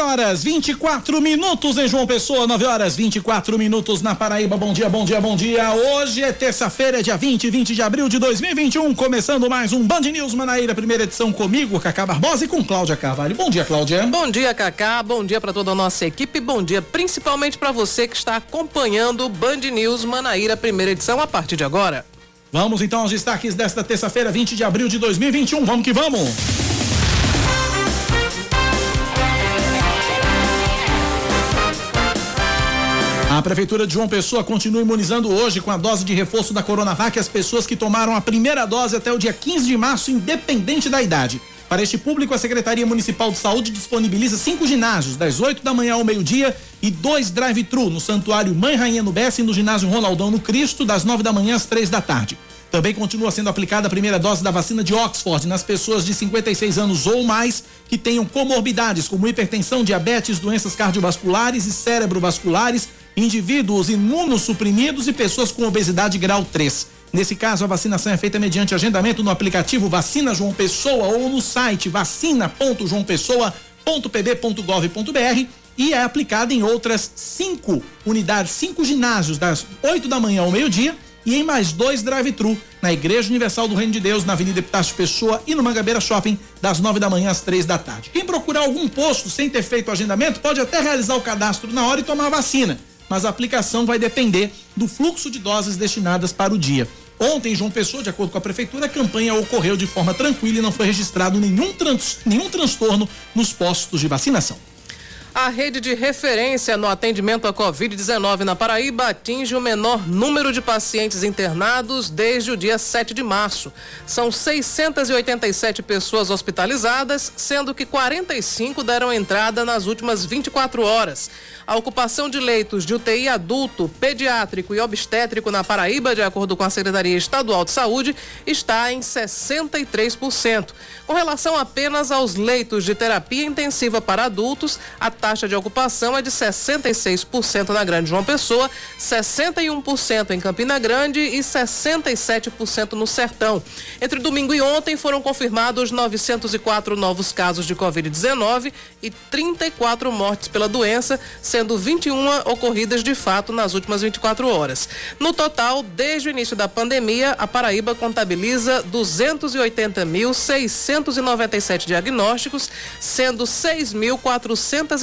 Horas 24 minutos em João Pessoa, 9 horas 24 minutos na Paraíba. Bom dia, bom dia, bom dia. Hoje é terça-feira, dia 20, 20 de abril de 2021, começando mais um Band News Manaíra, primeira edição comigo, Cacá Barbosa e com Cláudia Carvalho. Bom dia, Cláudia. Bom dia, Cacá. Bom dia para toda a nossa equipe. Bom dia principalmente para você que está acompanhando o Band News Manaíra, primeira edição a partir de agora. Vamos então aos destaques desta terça-feira, 20 de abril de 2021. Vamos que vamos. A Prefeitura de João Pessoa continua imunizando hoje com a dose de reforço da Coronavac as pessoas que tomaram a primeira dose até o dia 15 de março, independente da idade. Para este público, a Secretaria Municipal de Saúde disponibiliza cinco ginásios, das 8 da manhã ao meio-dia, e dois drive-thru no Santuário Mãe Rainha no Bessa e no ginásio Ronaldão no Cristo, das 9 da manhã às três da tarde. Também continua sendo aplicada a primeira dose da vacina de Oxford nas pessoas de 56 anos ou mais que tenham comorbidades como hipertensão, diabetes, doenças cardiovasculares e cerebrovasculares indivíduos imunossuprimidos e pessoas com obesidade grau 3. Nesse caso, a vacinação é feita mediante agendamento no aplicativo Vacina João Pessoa ou no site vacina.joaopessoa.pb.gov.br e é aplicada em outras cinco unidades, cinco ginásios, das 8 da manhã ao meio-dia e em mais dois drive-thru na Igreja Universal do Reino de Deus, na Avenida Epitácio Pessoa e no Mangabeira Shopping, das 9 da manhã às três da tarde. Quem procurar algum posto sem ter feito o agendamento pode até realizar o cadastro na hora e tomar a vacina mas a aplicação vai depender do fluxo de doses destinadas para o dia. Ontem, João Pessoa, de acordo com a prefeitura, a campanha ocorreu de forma tranquila e não foi registrado nenhum, trans, nenhum transtorno nos postos de vacinação. A rede de referência no atendimento à Covid-19 na Paraíba atinge o menor número de pacientes internados desde o dia 7 de março. São 687 pessoas hospitalizadas, sendo que 45 deram entrada nas últimas 24 horas. A ocupação de leitos de UTI adulto, pediátrico e obstétrico na Paraíba, de acordo com a Secretaria Estadual de Saúde, está em 63%. Com relação apenas aos leitos de terapia intensiva para adultos, a taxa de ocupação é de 66% na Grande João Pessoa, 61% em Campina Grande e 67% no Sertão. Entre domingo e ontem foram confirmados 904 novos casos de Covid-19 e 34 mortes pela doença, sendo sendo 21 ocorridas de fato nas últimas 24 horas. No total, desde o início da pandemia, a Paraíba contabiliza 280.697 diagnósticos, sendo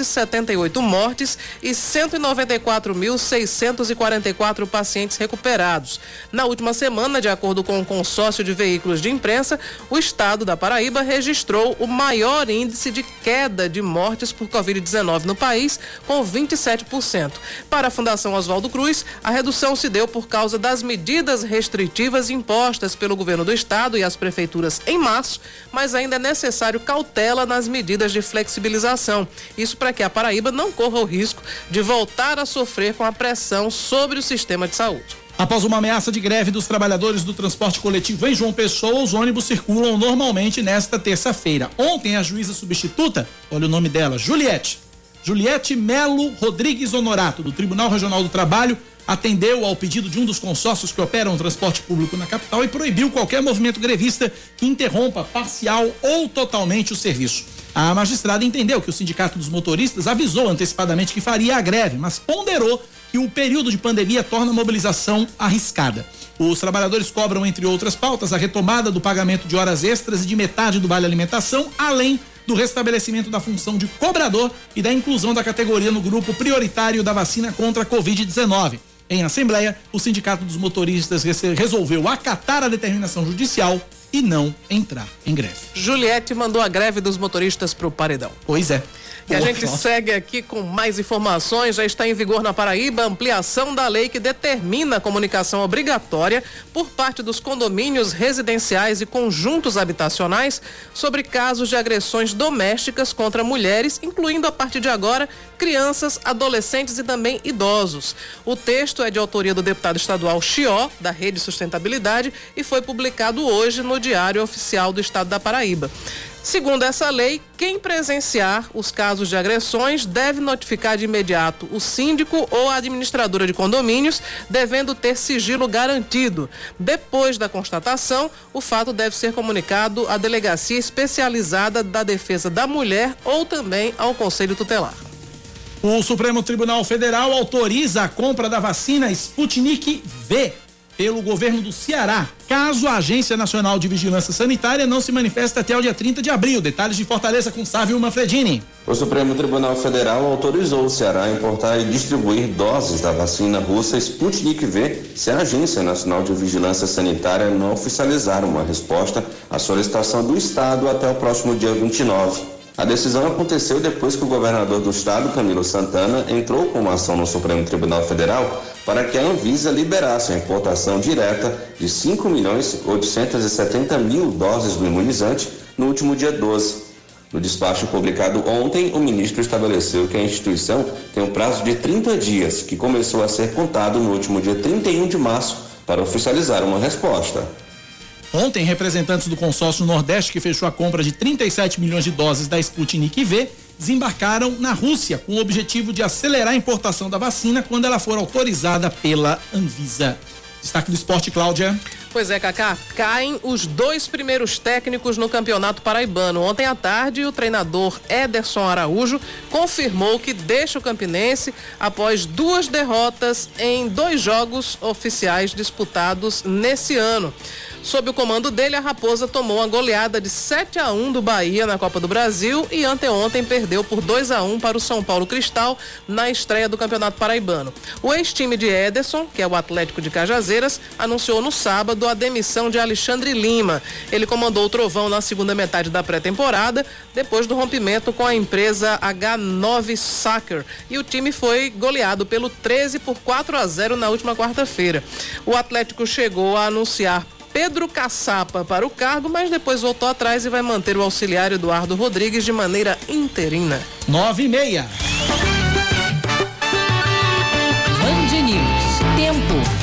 6.478 mortes e 194.644 pacientes recuperados. Na última semana, de acordo com o consórcio de veículos de imprensa, o estado da Paraíba registrou o maior índice de queda de mortes por Covid-19 no país, com 20 27%. Para a Fundação Oswaldo Cruz, a redução se deu por causa das medidas restritivas impostas pelo governo do estado e as prefeituras em março, mas ainda é necessário cautela nas medidas de flexibilização. Isso para que a Paraíba não corra o risco de voltar a sofrer com a pressão sobre o sistema de saúde. Após uma ameaça de greve dos trabalhadores do transporte coletivo em João Pessoa, os ônibus circulam normalmente nesta terça-feira. Ontem, a juíza substituta, olha o nome dela, Juliette, Juliette Melo Rodrigues Honorato, do Tribunal Regional do Trabalho, atendeu ao pedido de um dos consórcios que operam o transporte público na capital e proibiu qualquer movimento grevista que interrompa parcial ou totalmente o serviço. A magistrada entendeu que o Sindicato dos Motoristas avisou antecipadamente que faria a greve, mas ponderou que o período de pandemia torna a mobilização arriscada. Os trabalhadores cobram, entre outras pautas, a retomada do pagamento de horas extras e de metade do vale alimentação, além do restabelecimento da função de cobrador e da inclusão da categoria no grupo prioritário da vacina contra a Covid-19. Em assembleia, o Sindicato dos Motoristas resolveu acatar a determinação judicial e não entrar em greve. Juliette mandou a greve dos motoristas para o paredão. Pois é. E a gente segue aqui com mais informações. Já está em vigor na Paraíba a ampliação da lei que determina a comunicação obrigatória por parte dos condomínios residenciais e conjuntos habitacionais sobre casos de agressões domésticas contra mulheres, incluindo a partir de agora crianças, adolescentes e também idosos. O texto é de autoria do deputado estadual Chió, da Rede Sustentabilidade, e foi publicado hoje no Diário Oficial do Estado da Paraíba. Segundo essa lei, quem presenciar os casos de agressões deve notificar de imediato o síndico ou a administradora de condomínios, devendo ter sigilo garantido. Depois da constatação, o fato deve ser comunicado à delegacia especializada da defesa da mulher ou também ao Conselho Tutelar. O Supremo Tribunal Federal autoriza a compra da vacina Sputnik V pelo governo do Ceará, caso a Agência Nacional de Vigilância Sanitária não se manifeste até o dia 30 de abril. Detalhes de Fortaleza com Sávio Manfredini. O Supremo Tribunal Federal autorizou o Ceará a importar e distribuir doses da vacina russa Sputnik V se a Agência Nacional de Vigilância Sanitária não oficializar uma resposta à solicitação do Estado até o próximo dia 29. A decisão aconteceu depois que o governador do estado, Camilo Santana, entrou com uma ação no Supremo Tribunal Federal para que a Anvisa liberasse a importação direta de 5 milhões 870 mil doses do imunizante no último dia 12. No despacho publicado ontem, o ministro estabeleceu que a instituição tem um prazo de 30 dias, que começou a ser contado no último dia 31 de março, para oficializar uma resposta. Ontem, representantes do consórcio Nordeste, que fechou a compra de 37 milhões de doses da Sputnik V, desembarcaram na Rússia com o objetivo de acelerar a importação da vacina quando ela for autorizada pela Anvisa. Destaque do esporte, Cláudia. Pois é, Cacá, caem os dois primeiros técnicos no Campeonato Paraibano. Ontem à tarde, o treinador Ederson Araújo confirmou que deixa o Campinense após duas derrotas em dois jogos oficiais disputados nesse ano. Sob o comando dele, a Raposa tomou uma goleada de 7 a 1 do Bahia na Copa do Brasil e anteontem perdeu por 2 a 1 para o São Paulo Cristal na estreia do Campeonato Paraibano. O ex-time de Ederson, que é o Atlético de Cajazeiras, anunciou no sábado a demissão de Alexandre Lima. Ele comandou o Trovão na segunda metade da pré-temporada, depois do rompimento com a empresa H9 Soccer, e o time foi goleado pelo 13 por 4 a 0 na última quarta-feira. O Atlético chegou a anunciar Pedro Caçapa para o cargo, mas depois voltou atrás e vai manter o auxiliar Eduardo Rodrigues de maneira interina. Nove e meia. Band News. Tempo.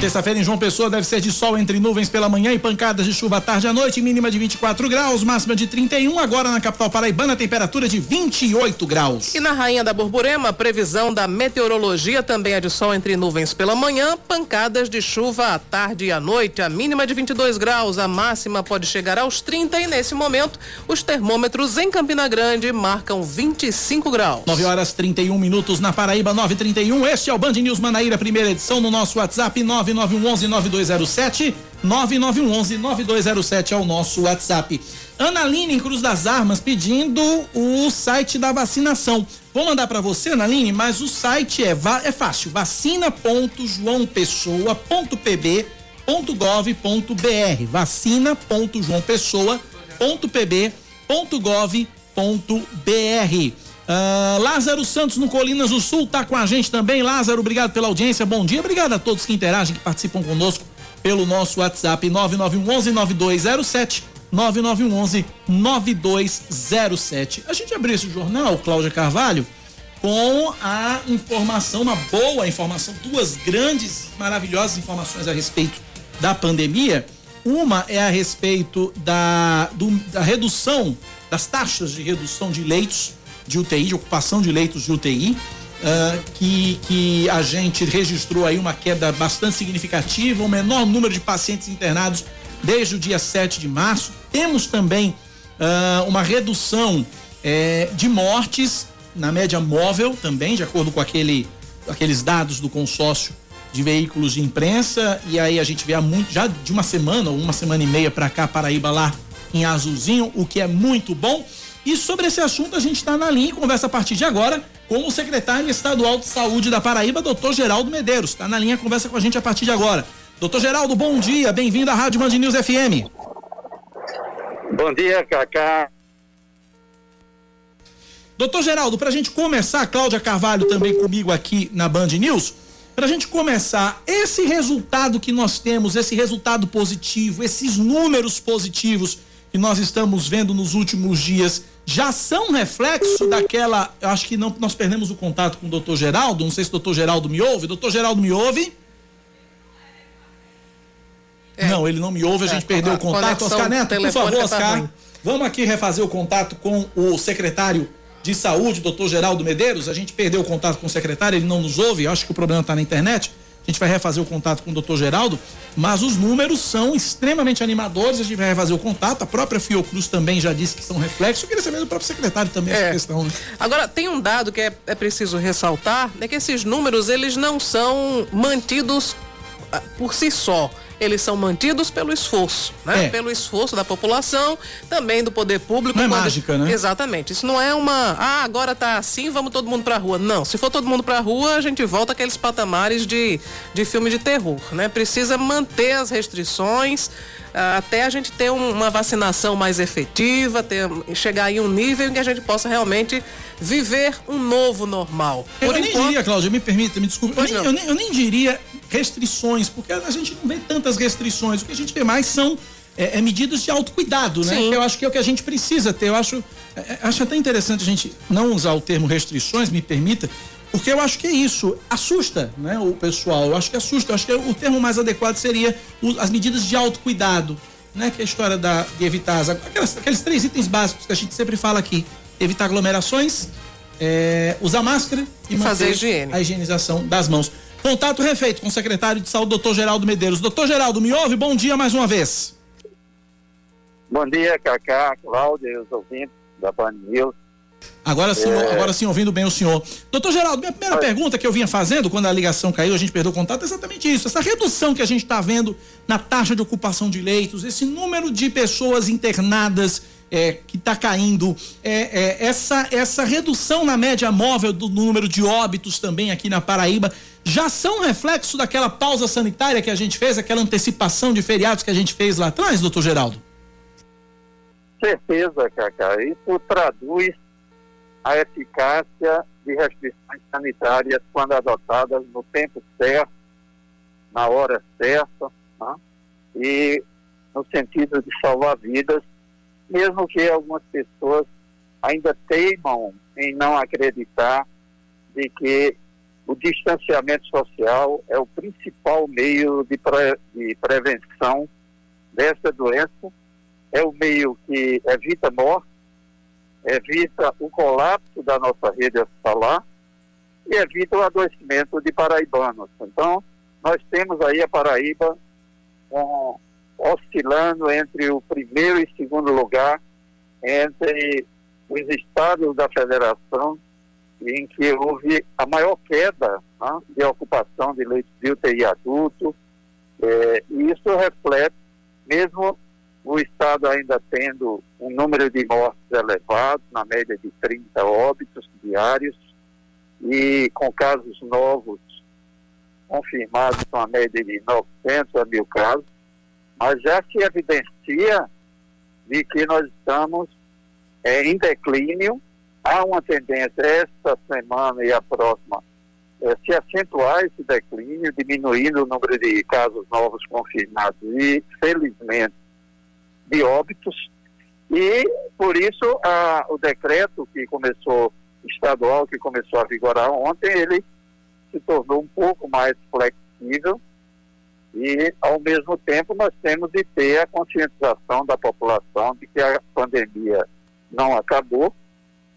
Terça-feira em João Pessoa deve ser de sol entre nuvens pela manhã e pancadas de chuva à tarde à noite, mínima de 24 graus, máxima de 31. Agora na capital paraibana, temperatura de 28 graus. E na Rainha da Borborema, previsão da meteorologia também é de sol entre nuvens pela manhã, pancadas de chuva à tarde e à noite, a mínima de 22 graus, a máxima pode chegar aos 30 e nesse momento os termômetros em Campina Grande marcam 25 graus. 9 horas 31 minutos na Paraíba, 9:31. Este é o Band News Manaíra, primeira edição no nosso WhatsApp 9 9911-9207. 9911-9207 é o nosso WhatsApp. Analine Cruz das Armas pedindo o site da vacinação. Vou mandar para você, Analine, mas o site é, é fácil: vacina.joaopessoa.pb.gov.br. Vacina.joaopessoa.pb.gov.br. Uh, Lázaro Santos no Colinas do Sul tá com a gente também. Lázaro, obrigado pela audiência. Bom dia. Obrigado a todos que interagem, que participam conosco pelo nosso WhatsApp 9911 9207 9911 9207. A gente abriu esse jornal, Cláudia Carvalho, com a informação, uma boa informação, duas grandes, maravilhosas informações a respeito da pandemia. Uma é a respeito da, do, da redução, das taxas de redução de leitos de UTI, de ocupação de leitos de UTI, uh, ah, que, que a gente registrou aí uma queda bastante significativa, o menor número de pacientes internados desde o dia 7 de março. Temos também uh, uma redução eh, de mortes na média móvel também, de acordo com aquele, aqueles dados do consórcio de veículos de imprensa. E aí a gente vê há muito, já de uma semana ou uma semana e meia para cá, Paraíba lá em azulzinho, o que é muito bom. E sobre esse assunto a gente está na linha e conversa a partir de agora com o secretário estadual de saúde da Paraíba, doutor Geraldo Medeiros. Está na linha, conversa com a gente a partir de agora. Doutor Geraldo, bom dia, bem-vindo à Rádio Band News FM. Bom dia, Cacá. Doutor Geraldo, para a gente começar, Cláudia Carvalho também comigo aqui na Band News, para a gente começar, esse resultado que nós temos, esse resultado positivo, esses números positivos que nós estamos vendo nos últimos dias, já são reflexo daquela. Eu acho que não, nós perdemos o contato com o doutor Geraldo, não sei se o doutor Geraldo me ouve. Doutor Geraldo me ouve? É. Não, ele não me ouve, a gente é, perdeu o contato. Oscar Neto, por favor, tá Oscar, tá vamos aqui refazer o contato com o secretário de Saúde, doutor Geraldo Medeiros. A gente perdeu o contato com o secretário, ele não nos ouve, acho que o problema está na internet. A gente vai refazer o contato com o doutor Geraldo, mas os números são extremamente animadores, a gente vai refazer o contato. A própria Fiocruz também já disse que são reflexos. Eu queria saber do próprio secretário também é. essa questão. Né? Agora, tem um dado que é, é preciso ressaltar, é que esses números, eles não são mantidos ah, por si só eles são mantidos pelo esforço, né? É. Pelo esforço da população, também do poder público. Não é mágica, né? Exatamente. Isso não é uma, ah, agora tá assim, vamos todo mundo pra rua. Não, se for todo mundo pra rua, a gente volta aqueles patamares de, de filme de terror, né? Precisa manter as restrições, ah, até a gente ter uma vacinação mais efetiva, ter, chegar em um nível em que a gente possa realmente viver um novo normal. Por eu enquanto... nem diria, Cláudio, me permita, me desculpe, eu nem, eu nem, eu nem diria restrições, porque a gente não vê tantas restrições. O que a gente vê mais são é, é medidas de autocuidado, né? Sim. Eu acho que é o que a gente precisa ter. Eu acho, é, é, acho até interessante a gente não usar o termo restrições, me permita, porque eu acho que é isso. Assusta, né, o pessoal. Eu acho que assusta. Eu acho que o termo mais adequado seria as medidas de autocuidado, né? Que é a história da, de evitar as, aquelas, aqueles três itens básicos que a gente sempre fala aqui: evitar aglomerações, é, usar máscara e, e fazer higiene. a higienização das mãos. Contato refeito com o secretário de saúde, doutor Geraldo Medeiros. Doutor Geraldo, me ouve? Bom dia mais uma vez. Bom dia, Cacá, Cláudia e os ouvintes da Band News. Agora sim, é... agora sim, ouvindo bem o senhor. Doutor Geraldo, minha primeira pergunta que eu vinha fazendo quando a ligação caiu, a gente perdeu o contato, é exatamente isso. Essa redução que a gente está vendo na taxa de ocupação de leitos, esse número de pessoas internadas é, que está caindo, é, é, essa, essa redução na média móvel do número de óbitos também aqui na Paraíba, já são reflexo daquela pausa sanitária que a gente fez, aquela antecipação de feriados que a gente fez lá atrás, doutor Geraldo? Certeza, Cacá. Isso traduz a eficácia de restrições sanitárias quando adotadas no tempo certo, na hora certa, né? e no sentido de salvar vidas mesmo que algumas pessoas ainda teimam em não acreditar de que o distanciamento social é o principal meio de, pre, de prevenção dessa doença, é o meio que evita morte, evita o colapso da nossa rede hospitalar e evita o adoecimento de paraibanos. Então, nós temos aí a Paraíba com oscilando entre o primeiro e segundo lugar entre os estados da federação em que houve a maior queda né, de ocupação de leitos de UTI adulto. É, e isso reflete, mesmo o Estado ainda tendo um número de mortes elevado, na média de 30 óbitos diários, e com casos novos confirmados com a média de 900 a mil casos, mas já se evidencia de que nós estamos é, em declínio. Há uma tendência esta semana e a próxima é, se acentuar esse declínio, diminuindo o número de casos novos confirmados e, felizmente, de óbitos. E, por isso, a, o decreto que começou, estadual, que começou a vigorar ontem, ele se tornou um pouco mais flexível e, ao mesmo tempo, nós temos de ter a conscientização da população de que a pandemia não acabou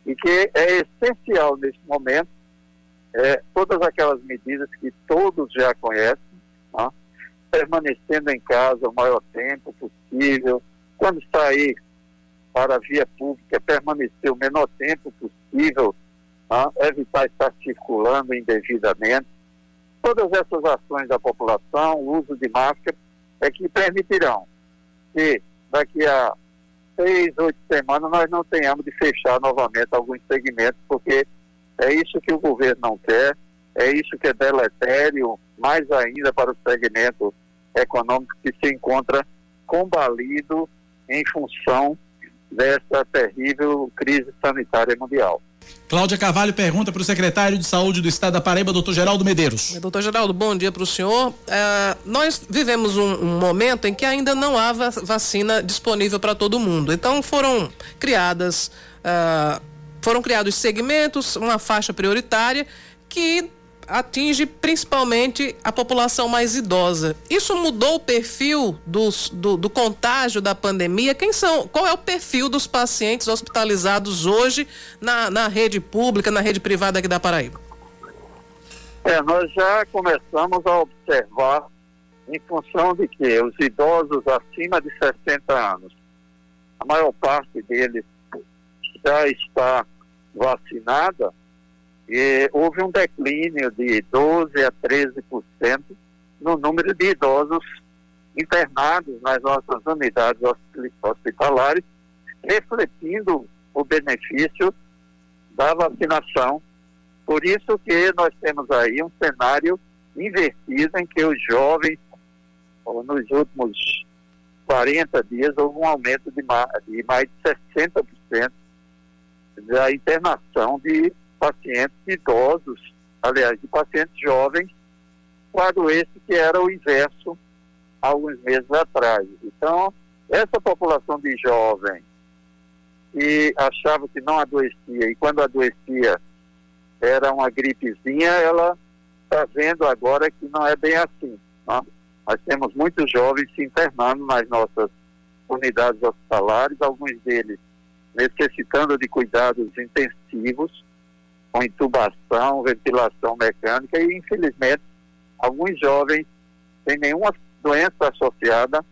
e que é essencial nesse momento é, todas aquelas medidas que todos já conhecem, né? permanecendo em casa o maior tempo possível, quando sair para a via pública, permanecer o menor tempo possível, né? evitar estar circulando indevidamente, Todas essas ações da população, o uso de máscara, é que permitirão que daqui a seis, oito semanas nós não tenhamos de fechar novamente alguns segmentos, porque é isso que o governo não quer, é isso que é deletério, mais ainda para o segmento econômico que se encontra combalido em função dessa terrível crise sanitária mundial. Cláudia Carvalho pergunta para o secretário de Saúde do Estado da Paraíba, doutor Geraldo Medeiros. Doutor Geraldo, bom dia para o senhor. É, nós vivemos um, um, momento em que ainda não há vacina disponível para todo mundo. Então foram criadas, uh, foram criados segmentos, uma faixa prioritária que atinge principalmente a população mais idosa. Isso mudou o perfil dos, do, do, contágio da pandemia? Quem são? Qual é o perfil dos pacientes hospitalizados hoje na, na rede pública, na rede privada aqui da Paraíba? É, nós já começamos a observar em função de que os idosos acima de 60 anos, a maior parte deles já está vacinada, houve um declínio de 12 a 13% no número de idosos internados nas nossas unidades hospitalares, refletindo o benefício da vacinação. Por isso que nós temos aí um cenário invertido em que os jovens, nos últimos 40 dias, houve um aumento de, mais de 60% da internação de pacientes idosos, aliás, de pacientes jovens, quadro esse que era o inverso alguns meses atrás. Então, essa população de jovens que achava que não adoecia e quando adoecia era uma gripezinha, ela está vendo agora que não é bem assim. Né? Nós temos muitos jovens se internando nas nossas unidades hospitalares, alguns deles necessitando de cuidados intensivos, com intubação, ventilação mecânica e, infelizmente, alguns jovens sem nenhuma doença associada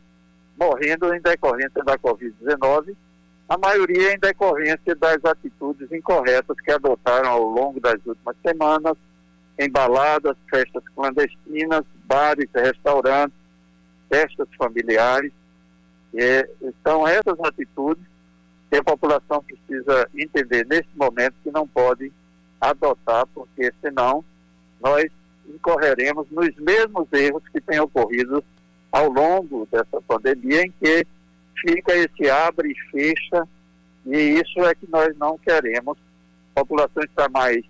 morrendo em decorrência da Covid-19, a maioria em decorrência das atitudes incorretas que adotaram ao longo das últimas semanas, em baladas, festas clandestinas, bares, restaurantes, festas familiares. São essas atitudes que a população precisa entender nesse momento que não pode adotar, porque senão nós incorreremos nos mesmos erros que têm ocorrido ao longo dessa pandemia, em que fica esse abre e fecha, e isso é que nós não queremos. A população está mais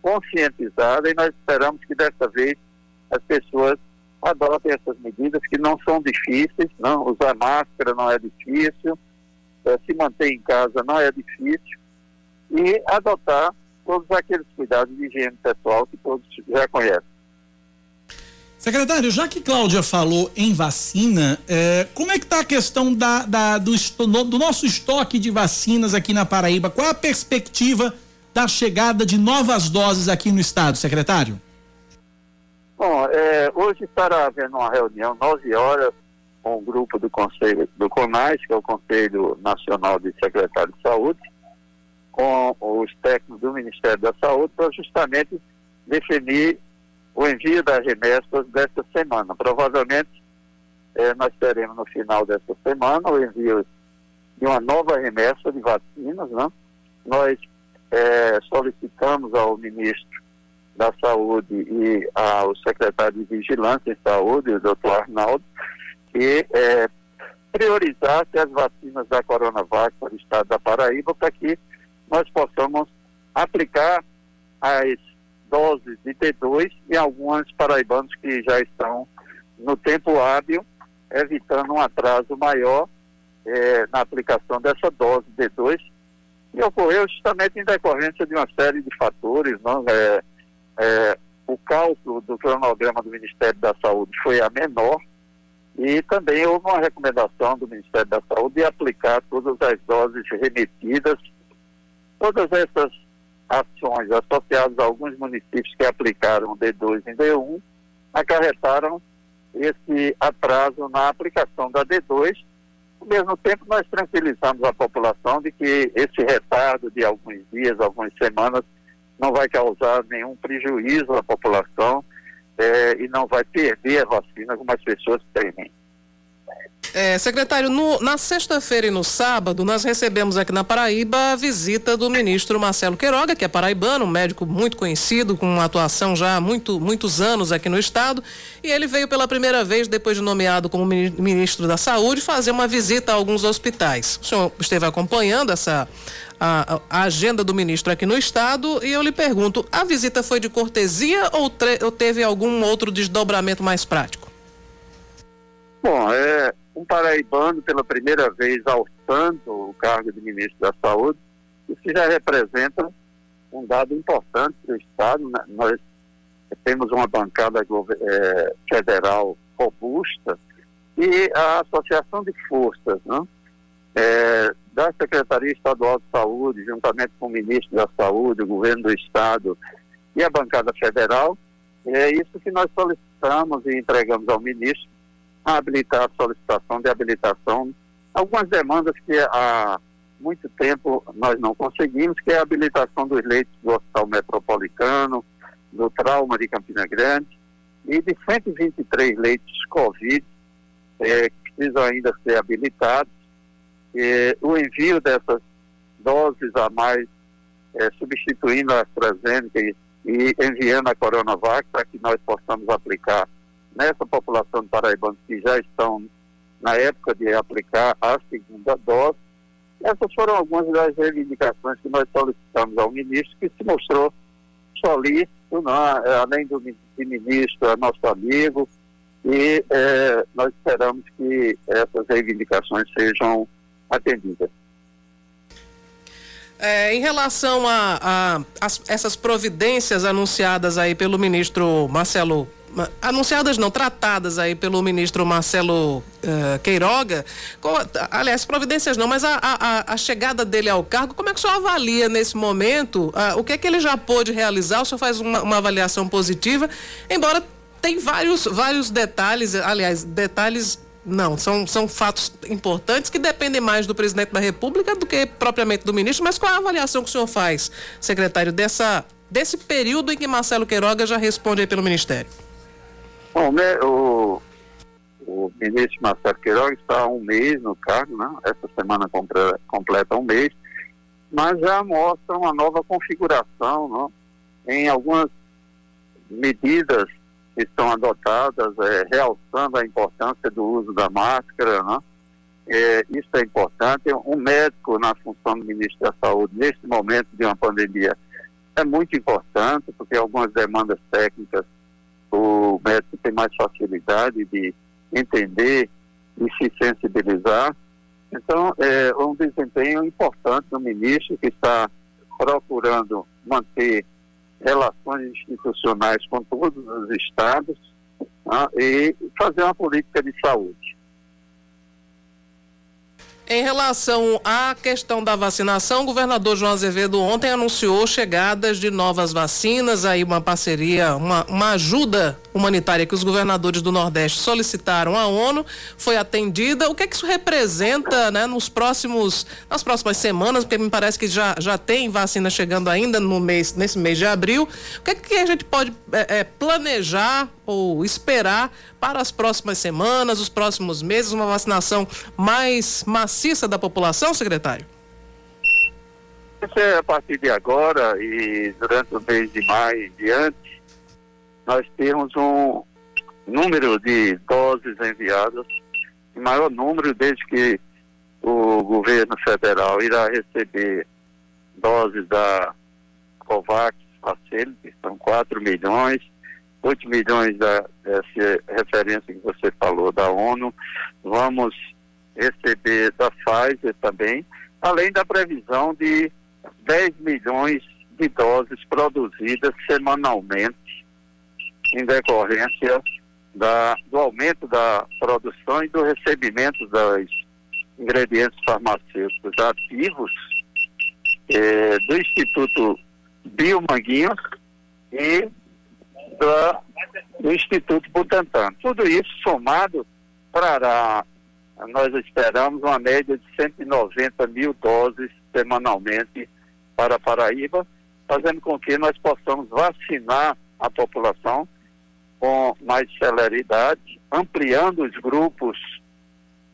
conscientizada e nós esperamos que dessa vez as pessoas adotem essas medidas que não são difíceis, não usar máscara não é difícil, eh, se manter em casa não é difícil e adotar todos aqueles cuidados de higiene pessoal que todos já conhecem. Secretário, já que Cláudia falou em vacina, é, como é que está a questão da, da do, do, nosso estoque de vacinas aqui na Paraíba? Qual a perspectiva da chegada de novas doses aqui no estado, secretário? Bom, é, hoje estará havendo uma reunião, 9 horas, com o grupo do Conselho do CONAS, que é o Conselho Nacional de Secretários de Saúde, com os técnicos do Ministério da Saúde para justamente definir o envio das remessas desta semana. Provavelmente eh, nós teremos no final desta semana o envio de uma nova remessa de vacinas. Né? Nós eh, solicitamos ao ministro da Saúde e ao secretário de Vigilância em Saúde, o doutor Arnaldo, que eh, priorizasse as vacinas da Coronavac para o estado da Paraíba para que nós possamos aplicar as doses de T2 em alguns paraibanos que já estão no tempo hábil, evitando um atraso maior eh, na aplicação dessa dose de T2, e ocorreu justamente em decorrência de uma série de fatores, não? É, é, o cálculo do cronograma do Ministério da Saúde foi a menor, e também houve uma recomendação do Ministério da Saúde de aplicar todas as doses remetidas Todas essas ações associadas a alguns municípios que aplicaram D2 em D1 acarretaram esse atraso na aplicação da D2. Ao mesmo tempo, nós tranquilizamos a população de que esse retardo de alguns dias, algumas semanas, não vai causar nenhum prejuízo à população eh, e não vai perder a vacina como as pessoas temem. É, secretário, no, na sexta-feira e no sábado, nós recebemos aqui na Paraíba a visita do ministro Marcelo Queiroga, que é paraibano, um médico muito conhecido, com uma atuação já há muito, muitos anos aqui no estado. E ele veio pela primeira vez, depois de nomeado como ministro da Saúde, fazer uma visita a alguns hospitais. O senhor esteve acompanhando essa a, a, agenda do ministro aqui no estado e eu lhe pergunto: a visita foi de cortesia ou, ou teve algum outro desdobramento mais prático? Bom, é um paraibano pela primeira vez alçando o cargo de ministro da Saúde, isso já representa um dado importante para o Estado. Né? Nós temos uma bancada é, federal robusta e a associação de forças né? é, da Secretaria Estadual de Saúde, juntamente com o ministro da Saúde, o governo do Estado e a bancada federal, é isso que nós solicitamos e entregamos ao ministro, habilitar a solicitação de habilitação, algumas demandas que há muito tempo nós não conseguimos, que é a habilitação dos leitos do Hospital Metropolitano, do Trauma de Campina Grande, e de 123 leitos Covid é, que precisam ainda ser habilitados, o envio dessas doses a mais, é, substituindo a AstraZeneca e, e enviando a Coronavac para que nós possamos aplicar nessa população de paraibanos que já estão na época de aplicar a segunda dose. Essas foram algumas das reivindicações que nós solicitamos ao ministro, que se mostrou solícito, né? além do ministro, é nosso amigo, e é, nós esperamos que essas reivindicações sejam atendidas. É, em relação a, a, a, essas providências anunciadas aí pelo ministro Marcelo anunciadas não, tratadas aí pelo ministro Marcelo uh, Queiroga, com, aliás, providências não, mas a, a, a, chegada dele ao cargo, como é que o senhor avalia nesse momento, uh, o que é que ele já pôde realizar, o senhor faz uma, uma avaliação positiva, embora tem vários, vários detalhes, aliás, detalhes não, são, são fatos importantes que dependem mais do presidente da República do que propriamente do ministro. Mas qual é a avaliação que o senhor faz, secretário, dessa, desse período em que Marcelo Queiroga já responde aí pelo Ministério? Bom, né, o, o ministro Marcelo Queiroga está há um mês no cargo, né? essa semana completa um mês, mas já mostra uma nova configuração né? em algumas medidas que estão adotadas, é, realçando a importância do uso da máscara, né? É, isso é importante. Um médico na função do ministro da Saúde, neste momento de uma pandemia, é muito importante, porque algumas demandas técnicas o médico tem mais facilidade de entender e se sensibilizar. Então, é um desempenho importante do ministro que está procurando manter relações institucionais com todos os estados né, e fazer uma política de saúde. Em relação à questão da vacinação, o governador João Azevedo ontem anunciou chegadas de novas vacinas, aí uma parceria, uma, uma ajuda humanitária que os governadores do Nordeste solicitaram à ONU, foi atendida. O que é que isso representa, né, nos próximos, nas próximas semanas, porque me parece que já, já tem vacina chegando ainda no mês, nesse mês de abril. O que é que a gente pode é, é, planejar ou esperar para as próximas semanas, os próximos meses, uma vacinação mais maciça da população, secretário? É a partir de agora e durante o mês de maio e diante, nós temos um número de doses enviadas, o maior número desde que o governo federal irá receber doses da COVAX Facility, são 4 milhões, 8 milhões da referência que você falou da ONU, vamos receber da Pfizer também, além da previsão de 10 milhões de doses produzidas semanalmente em decorrência da, do aumento da produção e do recebimento dos ingredientes farmacêuticos ativos eh, do Instituto Biomanguinhos e da, do Instituto Butantan. Tudo isso somado para nós esperamos uma média de 190 mil doses semanalmente para Paraíba, fazendo com que nós possamos vacinar a população com mais celeridade, ampliando os grupos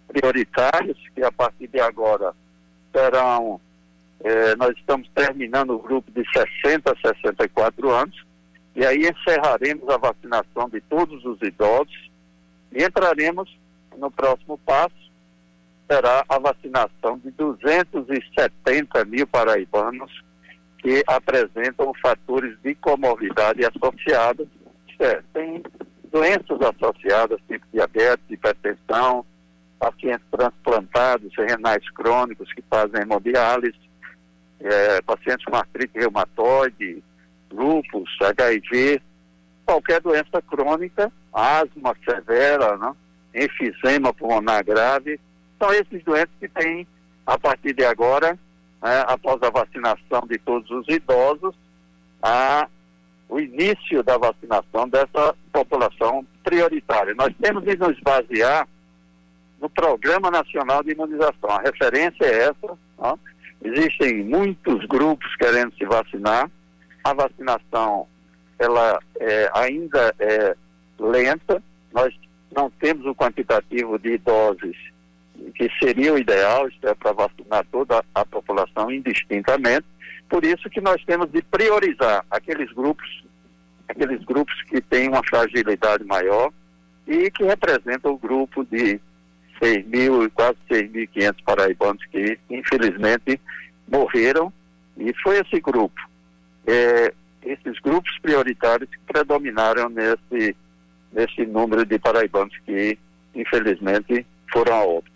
prioritários, que a partir de agora serão, eh, nós estamos terminando o grupo de 60 a 64 anos, e aí encerraremos a vacinação de todos os idosos e entraremos no próximo passo, será a vacinação de 270 mil paraibanos que apresentam fatores de comorbidade associados, é, tem doenças associadas, tipo diabetes, hipertensão, pacientes transplantados, renais crônicos que fazem hemodiálise, é, pacientes com artrite reumatoide, lúpus, HIV, qualquer doença crônica, asma severa, né? Enfisema pulmonar grave, são esses doentes que têm, a partir de agora, né, após a vacinação de todos os idosos, a, o início da vacinação dessa população prioritária. Nós temos de nos basear no Programa Nacional de Imunização. A referência é essa. Né? Existem muitos grupos querendo se vacinar. A vacinação ela é, ainda é lenta. Nós não temos o quantitativo de doses que seria o ideal, é, para vacinar toda a população indistintamente. Por isso que nós temos de priorizar aqueles grupos, aqueles grupos que têm uma fragilidade maior e que representam o grupo de 6 mil, quase 6.500 paraibanos que, infelizmente, morreram. E foi esse grupo, é, esses grupos prioritários que predominaram nesse, nesse número de paraibanos que, infelizmente, foram a óbito.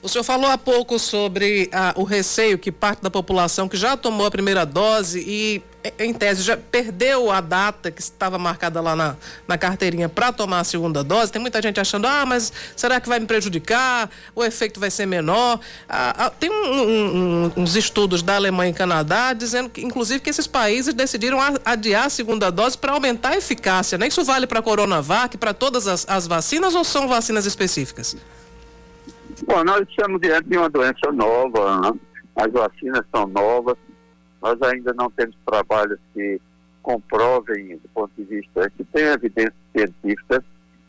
O senhor falou há pouco sobre ah, o receio que parte da população que já tomou a primeira dose e, em tese, já perdeu a data que estava marcada lá na, na carteirinha para tomar a segunda dose. Tem muita gente achando, ah, mas será que vai me prejudicar? O efeito vai ser menor? Ah, ah, tem um, um, uns estudos da Alemanha e Canadá dizendo que, inclusive, que esses países decidiram adiar a segunda dose para aumentar a eficácia. Né? Isso vale para a Coronavac, para todas as, as vacinas ou são vacinas específicas? Bom, nós estamos diante de uma doença nova, né? as vacinas são novas, nós ainda não temos trabalhos que comprovem, do ponto de vista, que tem evidência científica,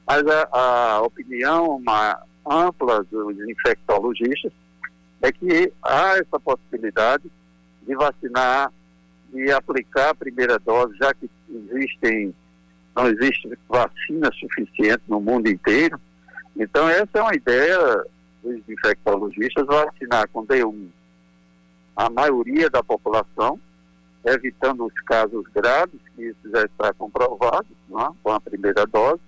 mas a, a opinião uma, ampla dos infectologistas é que há essa possibilidade de vacinar e aplicar a primeira dose, já que existem, não existe vacina suficiente no mundo inteiro. Então, essa é uma ideia os infectologistas vacinar com D1 a maioria da população, evitando os casos graves, que isso já está comprovado é? com a primeira dose.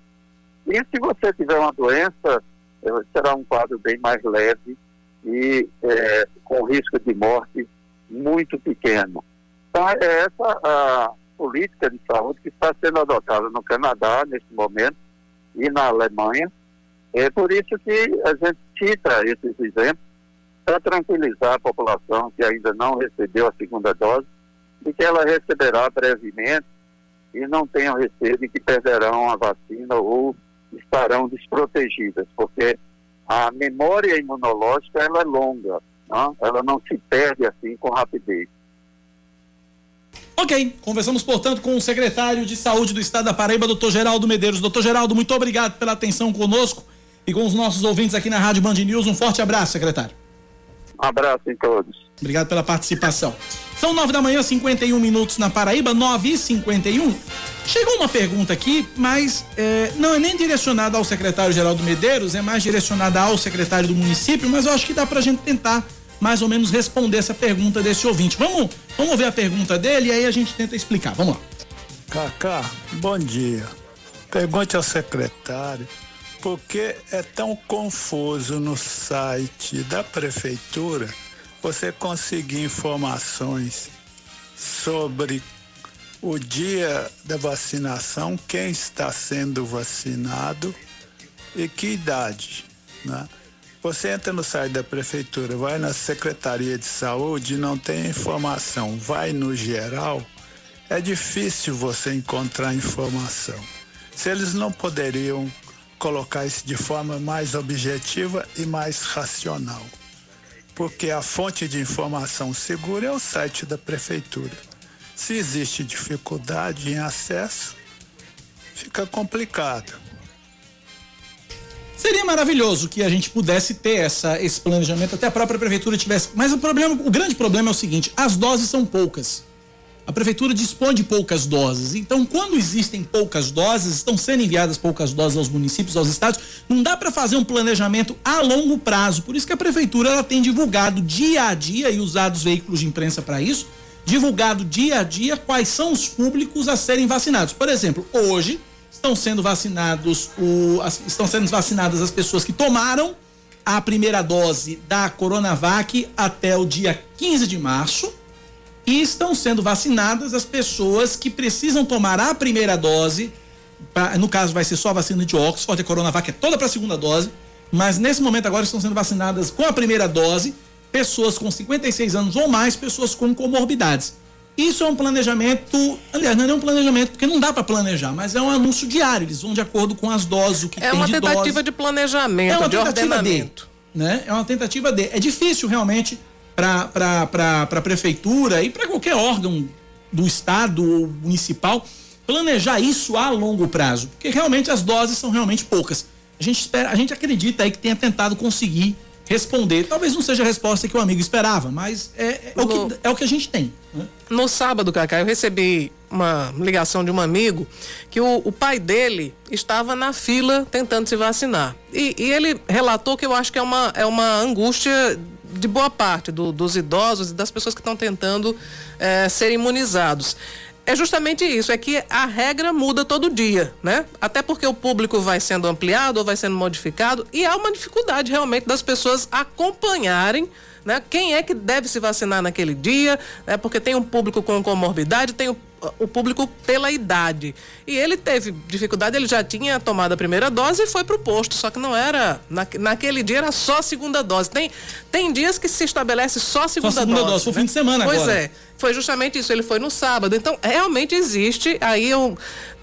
E se você tiver uma doença, eh, será um quadro bem mais leve e é, com risco de morte muito pequeno. Então, é essa a política de saúde que está sendo adotada no Canadá, nesse momento, e na Alemanha, é por isso que a gente cita esses exemplos para tranquilizar a população que ainda não recebeu a segunda dose e que ela receberá brevemente e não tenham receio de que perderão a vacina ou estarão desprotegidas, porque a memória imunológica ela é longa, não? ela não se perde assim com rapidez. Ok, conversamos, portanto, com o secretário de Saúde do Estado da Paraíba, doutor Geraldo Medeiros. Doutor Geraldo, muito obrigado pela atenção conosco e com os nossos ouvintes aqui na Rádio Band News. Um forte abraço, secretário. Um abraço em todos. Obrigado pela participação. São nove da manhã, 51 minutos na Paraíba, nove e cinquenta e um. Chegou uma pergunta aqui, mas é, não é nem direcionada ao secretário Geraldo Medeiros, é mais direcionada ao secretário do município, mas eu acho que dá pra gente tentar mais ou menos responder essa pergunta desse ouvinte. Vamos, vamos ver a pergunta dele e aí a gente tenta explicar. Vamos lá. Cacá, bom dia. Pergunte ao secretário porque é tão confuso no site da prefeitura você conseguir informações sobre o dia da vacinação, quem está sendo vacinado e que idade, né? Você entra no site da prefeitura, vai na Secretaria de Saúde, não tem informação, vai no geral, é difícil você encontrar informação. Se eles não poderiam colocar isso de forma mais objetiva e mais racional. Porque a fonte de informação segura é o site da prefeitura. Se existe dificuldade em acesso, fica complicado. Seria maravilhoso que a gente pudesse ter essa, esse planejamento, até a própria prefeitura tivesse. Mas o problema, o grande problema é o seguinte: as doses são poucas. A prefeitura dispõe de poucas doses. Então, quando existem poucas doses, estão sendo enviadas poucas doses aos municípios, aos estados, não dá para fazer um planejamento a longo prazo. Por isso que a prefeitura ela tem divulgado dia a dia e usado os veículos de imprensa para isso, divulgado dia a dia quais são os públicos a serem vacinados. Por exemplo, hoje estão sendo vacinados o, as, estão sendo vacinadas as pessoas que tomaram a primeira dose da Coronavac até o dia 15 de março e estão sendo vacinadas as pessoas que precisam tomar a primeira dose, pra, no caso vai ser só a vacina de Oxford, a Coronavac é toda para a segunda dose, mas nesse momento agora estão sendo vacinadas com a primeira dose pessoas com 56 anos ou mais, pessoas com comorbidades. Isso é um planejamento, aliás, não é um planejamento, porque não dá para planejar, mas é um anúncio diário, eles vão de acordo com as doses, o que é tem uma de tentativa dose. de planejamento, é uma de tentativa ordenamento. De, né? É uma tentativa de. É difícil realmente para a prefeitura e para qualquer órgão do estado ou municipal planejar isso a longo prazo, porque realmente as doses são realmente poucas. A gente espera, a gente acredita aí que tenha tentado conseguir responder. Talvez não seja a resposta que o amigo esperava, mas é, é, o, que, é o que a gente tem. Né? No sábado, Cacá, eu recebi uma ligação de um amigo que o, o pai dele estava na fila tentando se vacinar. E, e, ele relatou que eu acho que é uma, é uma angústia de boa parte do, dos idosos e das pessoas que estão tentando é, ser imunizados é justamente isso, é que a regra muda todo dia, né? Até porque o público vai sendo ampliado ou vai sendo modificado e há uma dificuldade realmente das pessoas acompanharem né? Quem é que deve se vacinar naquele dia? Né? Porque tem um público com comorbidade, tem o, o, público pela idade. E ele teve dificuldade, ele já tinha tomado a primeira dose e foi para o posto, só que não era. Na, naquele dia era só a segunda dose. Tem, tem dias que se estabelece só a segunda, só a segunda dose. dose, foi né? fim de semana pois agora. Pois é. Foi justamente isso, ele foi no sábado. Então, realmente existe aí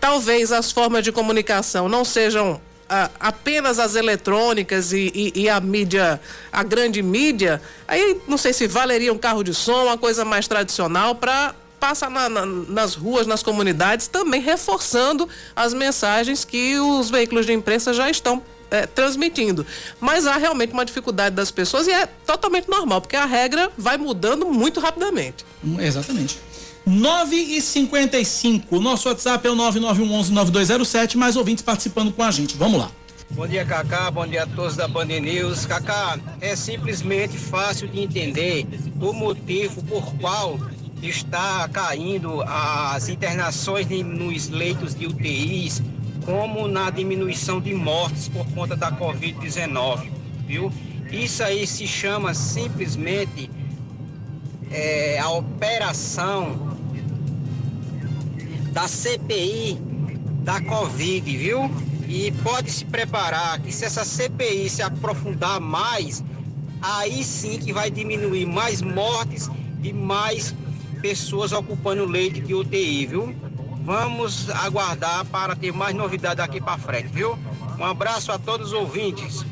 talvez as formas de comunicação não sejam a, apenas as eletrônicas e, e, e, a mídia, a grande mídia, aí não sei se valeria um carro de som, uma coisa mais tradicional para passar na, na, nas ruas, nas comunidades, também reforçando as mensagens que os veículos de imprensa já estão é, transmitindo. Mas há realmente uma dificuldade das pessoas e é totalmente normal, porque a regra vai mudando muito rapidamente. Exatamente. 9 e 55 Nosso WhatsApp é o 9911-9207. Mais ouvintes participando com a gente. Vamos lá. Bom dia, Cacá. Bom dia a todos da Band News. Cacá, é simplesmente fácil de entender o motivo por qual está caindo as internações nos leitos de UTIs, como na diminuição de mortes por conta da Covid-19, viu? Isso aí se chama simplesmente é, a operação da CPI da Covid, viu? E pode se preparar que se essa CPI se aprofundar mais, aí sim que vai diminuir mais mortes e mais pessoas ocupando leite de UTI, viu? Vamos aguardar para ter mais novidades daqui para frente, viu? Um abraço a todos os ouvintes.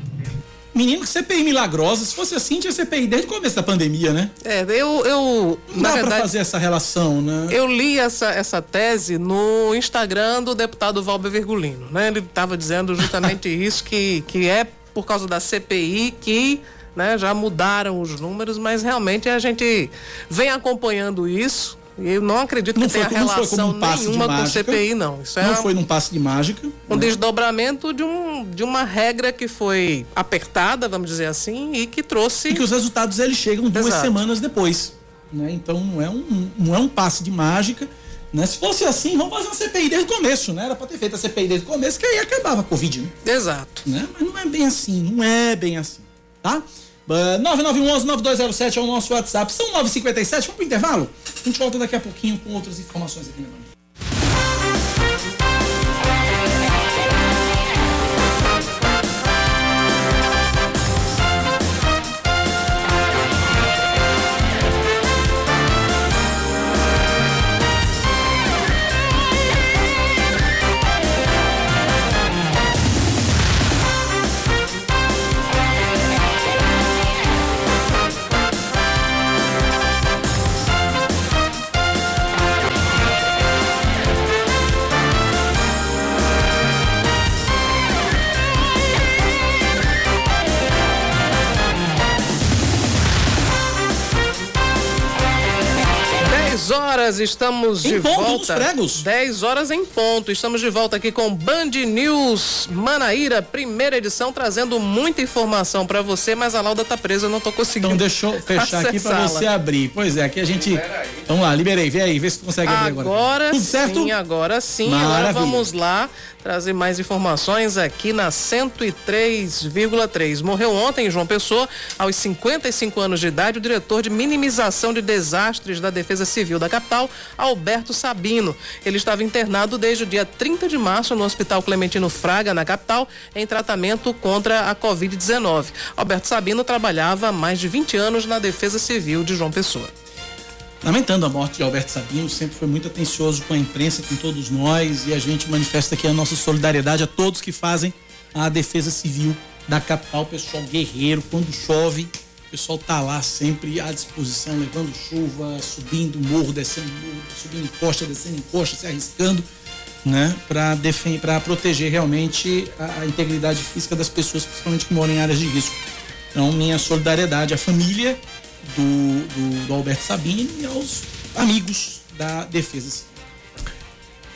Menino, CPI milagrosa. Se fosse assim, tinha CPI desde o começo da pandemia, né? É, eu. eu Não dá verdade, pra fazer essa relação, né? Eu li essa, essa tese no Instagram do deputado Valber Virgulino, né? Ele estava dizendo justamente isso, que, que é por causa da CPI que. Né, já mudaram os números, mas realmente a gente vem acompanhando isso eu não acredito não que tenha relação um nenhuma com o CPI, não. Isso não é foi num passe de mágica. Um né? desdobramento de, um, de uma regra que foi apertada, vamos dizer assim, e que trouxe. E que os resultados eles chegam duas Exato. semanas depois. Né? Então não é, um, não é um passe de mágica. Né? Se fosse assim, vamos fazer uma CPI desde o começo, né? Era para ter feito a CPI desde o começo, que aí acabava a Covid, né? Exato. Né? Mas não é bem assim, não é bem assim, tá? 9911-9207 é o nosso WhatsApp. São 9h57, vamos pro intervalo? A gente volta daqui a pouquinho com outras informações aqui, meu horas, estamos Em de ponto nos volta. pregos. 10 horas em ponto. Estamos de volta aqui com Band News Manaíra, primeira edição, trazendo muita informação para você, mas a Lauda tá presa, eu não tô conseguindo. Então deixa eu fechar aqui para você abrir. Pois é, aqui a gente. Vamos lá, liberei, vê aí, vê se tu consegue abrir agora. Agora sim, agora sim. Agora Maravilha. vamos lá trazer mais informações aqui na 103,3. Morreu ontem em João Pessoa, aos 55 anos de idade, o diretor de minimização de desastres da Defesa Civil da capital, Alberto Sabino. Ele estava internado desde o dia 30 de março no Hospital Clementino Fraga, na capital, em tratamento contra a Covid-19. Alberto Sabino trabalhava há mais de 20 anos na Defesa Civil de João Pessoa. Lamentando a morte de Alberto Sabino, sempre foi muito atencioso com a imprensa, com todos nós, e a gente manifesta aqui a nossa solidariedade a todos que fazem a defesa civil da capital, pessoal guerreiro, quando chove, o pessoal tá lá sempre à disposição, levando chuva, subindo morro, descendo morro, subindo encosta, descendo encosta, se arriscando, né, para para proteger realmente a, a integridade física das pessoas, principalmente que moram em áreas de risco. Então, minha solidariedade à família do, do, do Alberto Sabino e aos amigos da Defesa.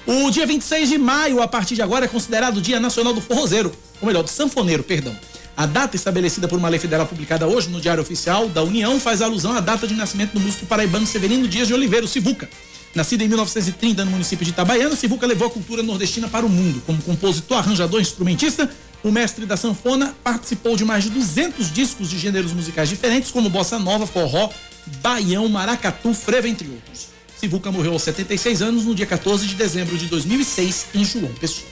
O dia 26 de maio, a partir de agora, é considerado o Dia Nacional do Forrozeiro, ou melhor, do Sanfoneiro, perdão. A data estabelecida por uma lei federal publicada hoje no Diário Oficial da União faz alusão à data de nascimento do músico paraibano Severino Dias de Oliveira, o Sivuca. Nascido em 1930 no município de Itabaiana, Sivuca levou a cultura nordestina para o mundo. Como compositor, arranjador instrumentista, o mestre da sanfona participou de mais de 200 discos de gêneros musicais diferentes, como bossa nova, forró, baião, maracatu, frevo, entre outros. Sivuca morreu aos 76 anos no dia 14 de dezembro de 2006 em João Pessoa.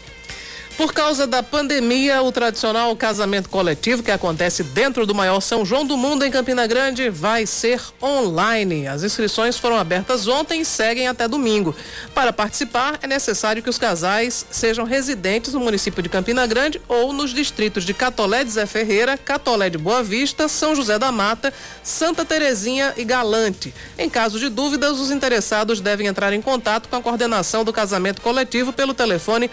Por causa da pandemia, o tradicional casamento coletivo que acontece dentro do maior São João do mundo em Campina Grande vai ser online. As inscrições foram abertas ontem e seguem até domingo. Para participar, é necessário que os casais sejam residentes no município de Campina Grande ou nos distritos de Catolé de Zé Ferreira, Catolé de Boa Vista, São José da Mata, Santa Terezinha e Galante. Em caso de dúvidas, os interessados devem entrar em contato com a coordenação do casamento coletivo pelo telefone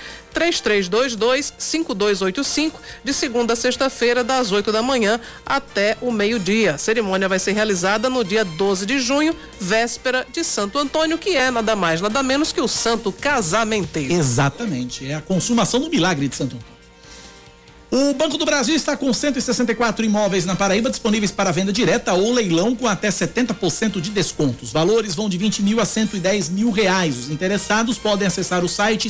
3322-5285, de segunda a sexta-feira, das 8 da manhã até o meio-dia. A cerimônia vai ser realizada no dia 12 de junho, véspera de Santo Antônio, que é nada mais, nada menos que o santo casamenteiro. Exatamente, é a consumação do milagre de Santo Antônio. O Banco do Brasil está com 164 imóveis na Paraíba disponíveis para venda direta ou leilão com até 70% de desconto. Os valores vão de 20 mil a 110 mil reais. Os interessados podem acessar o site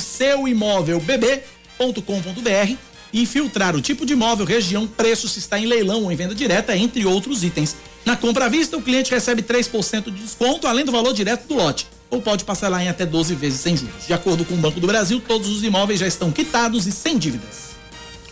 seuimóvelbb.com.br e filtrar o tipo de imóvel, região, preço, se está em leilão ou em venda direta, entre outros itens. Na compra à vista, o cliente recebe 3% de desconto, além do valor direto do lote. Ou pode parcelar em até 12 vezes sem juros. De acordo com o Banco do Brasil, todos os imóveis já estão quitados e sem dívidas.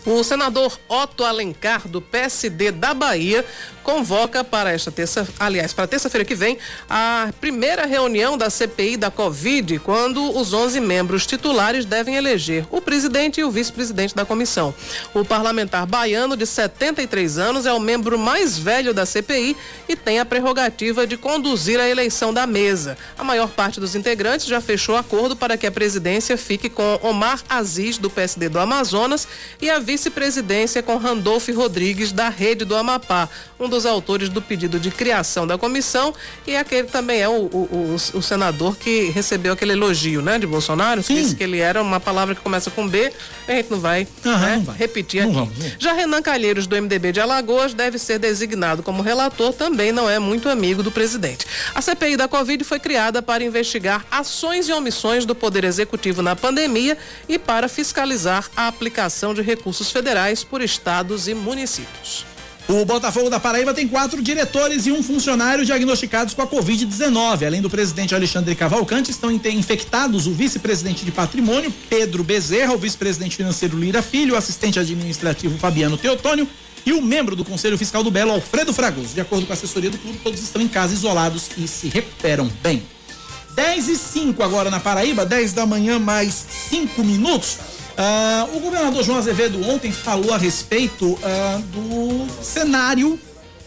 O senador Otto Alencar, do PSD da Bahia, convoca para esta terça, aliás, para terça-feira que vem, a primeira reunião da CPI da Covid, quando os 11 membros titulares devem eleger o presidente e o vice-presidente da comissão. O parlamentar baiano, de 73 anos, é o membro mais velho da CPI e tem a prerrogativa de conduzir a eleição da mesa. A maior parte dos integrantes já fechou acordo para que a presidência fique com Omar Aziz, do PSD do Amazonas, e a vice-presidência com Randolph Rodrigues, da Rede do Amapá, um dos autores do pedido de criação da comissão e aquele também é o, o, o, o senador que recebeu aquele elogio, né, de Bolsonaro, que Sim. disse que ele era uma palavra que começa com B, a gente não vai, Aham, né, não vai. repetir Não aqui. vamos. Já Renan Calheiros, do MDB de Alagoas, deve ser designado como relator, também não é muito amigo do presidente. A CPI da Covid foi criada para investigar ações e omissões do Poder Executivo na pandemia e para fiscalizar a aplicação de recursos federais por estados e municípios. O Botafogo da Paraíba tem quatro diretores e um funcionário diagnosticados com a Covid-19. Além do presidente Alexandre Cavalcante, estão infectados o vice-presidente de patrimônio, Pedro Bezerra, o vice-presidente financeiro Lira Filho, o assistente administrativo Fabiano Teotônio e o membro do Conselho Fiscal do Belo, Alfredo Fragoso. De acordo com a assessoria do clube, todos estão em casa isolados e se recuperam bem. 10 e 5 agora na Paraíba, 10 da manhã mais 5 minutos. Ah, o governador João Azevedo ontem falou a respeito ah, do cenário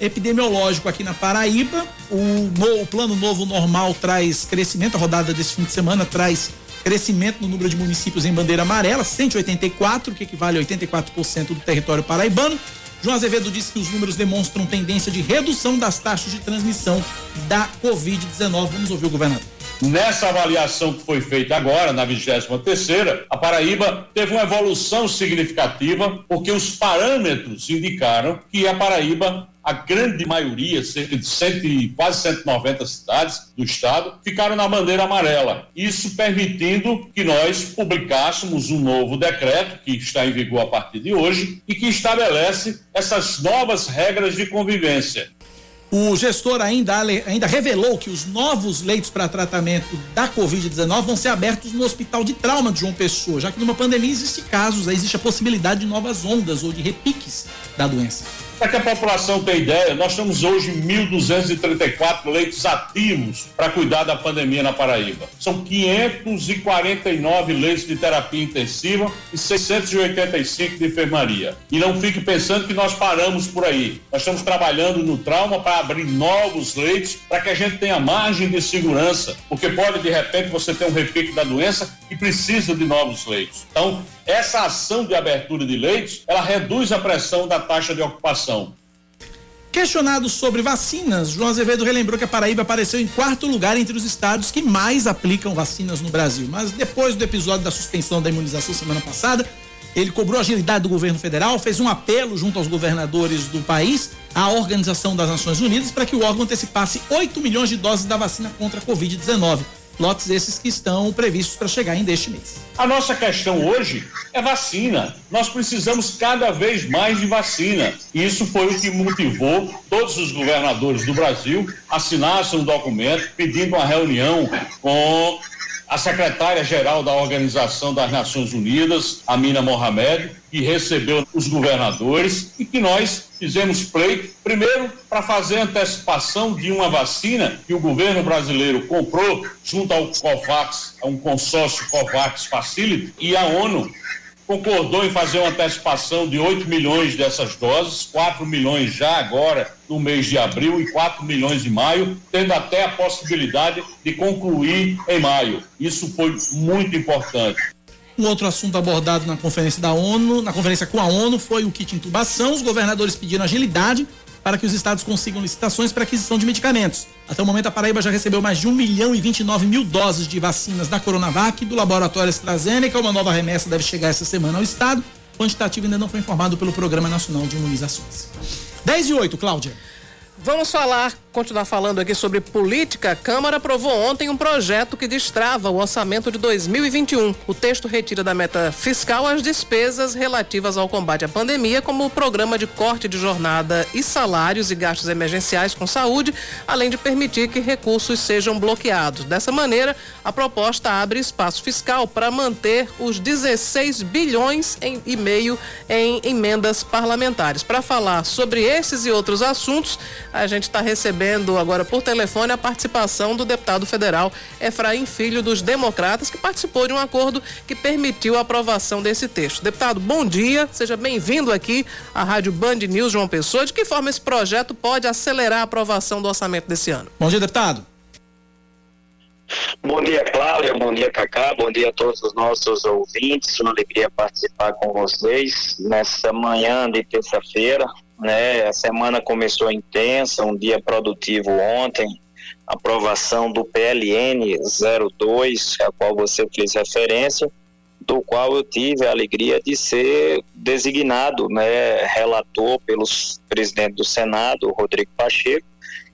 epidemiológico aqui na Paraíba. O, no- o plano novo normal traz crescimento, a rodada desse fim de semana traz crescimento no número de municípios em bandeira amarela, 184, que equivale a 84% do território paraibano. João Azevedo disse que os números demonstram tendência de redução das taxas de transmissão da Covid-19. Vamos ouvir o governador. Nessa avaliação que foi feita agora, na 23 terceira, a Paraíba teve uma evolução significativa, porque os parâmetros indicaram que a Paraíba a grande maioria, cerca de quase 190 cidades do estado, ficaram na bandeira amarela. Isso permitindo que nós publicássemos um novo decreto, que está em vigor a partir de hoje, e que estabelece essas novas regras de convivência. O gestor ainda, ainda revelou que os novos leitos para tratamento da Covid-19 vão ser abertos no Hospital de Trauma de João Pessoa, já que numa pandemia existe casos, existe a possibilidade de novas ondas ou de repiques da doença. Para que a população tenha ideia, nós temos hoje 1.234 leitos ativos para cuidar da pandemia na Paraíba. São 549 leitos de terapia intensiva e 685 de enfermaria. E não fique pensando que nós paramos por aí. Nós estamos trabalhando no trauma para abrir novos leitos para que a gente tenha margem de segurança, porque pode de repente você ter um repique da doença e precisa de novos leitos. Então, essa ação de abertura de leitos, ela reduz a pressão da taxa de ocupação. Questionado sobre vacinas, João Azevedo relembrou que a Paraíba apareceu em quarto lugar entre os estados que mais aplicam vacinas no Brasil. Mas depois do episódio da suspensão da imunização semana passada, ele cobrou agilidade do governo federal, fez um apelo junto aos governadores do país à Organização das Nações Unidas para que o órgão antecipasse 8 milhões de doses da vacina contra a Covid-19 lotes esses que estão previstos para chegar ainda este mês. A nossa questão hoje é vacina. Nós precisamos cada vez mais de vacina. E isso foi o que motivou todos os governadores do Brasil a assinassem um documento pedindo uma reunião com a secretária-geral da Organização das Nações Unidas, Amina Mohamed, que recebeu os governadores e que nós fizemos pleito, primeiro, para fazer antecipação de uma vacina que o governo brasileiro comprou junto ao COVAX, a um consórcio COVAX Facility, e a ONU concordou em fazer uma antecipação de 8 milhões dessas doses, 4 milhões já agora no mês de abril e 4 milhões em maio, tendo até a possibilidade de concluir em maio. Isso foi muito importante. Um outro assunto abordado na conferência da ONU, na conferência com a ONU, foi o kit intubação. Os governadores pediram agilidade para que os estados consigam licitações para aquisição de medicamentos. Até o momento, a Paraíba já recebeu mais de 1 milhão e 29 mil doses de vacinas da Coronavac do laboratório AstraZeneca. Uma nova remessa deve chegar essa semana ao estado. O quantitativo ainda não foi informado pelo Programa Nacional de Imunizações. 10 e 8, Cláudia. Vamos falar continuar falando aqui sobre política, a Câmara aprovou ontem um projeto que destrava o orçamento de 2021. O texto retira da meta fiscal as despesas relativas ao combate à pandemia, como o programa de corte de jornada e salários e gastos emergenciais com saúde, além de permitir que recursos sejam bloqueados. Dessa maneira, a proposta abre espaço fiscal para manter os 16 bilhões em, e meio em emendas parlamentares. Para falar sobre esses e outros assuntos, a gente está recebendo agora por telefone a participação do deputado federal Efraim Filho dos Democratas, que participou de um acordo que permitiu a aprovação desse texto. Deputado, bom dia, seja bem-vindo aqui à Rádio Band News João Pessoa. De que forma esse projeto pode acelerar a aprovação do orçamento desse ano? Bom dia, deputado. Bom dia, Cláudia. Bom dia, Cacá. Bom dia a todos os nossos ouvintes. Uma alegria participar com vocês nessa manhã de terça-feira né? A semana começou intensa, um dia produtivo ontem, aprovação do PLN 02, a qual você fez referência, do qual eu tive a alegria de ser designado, né, relator pelo presidente do Senado, Rodrigo Pacheco.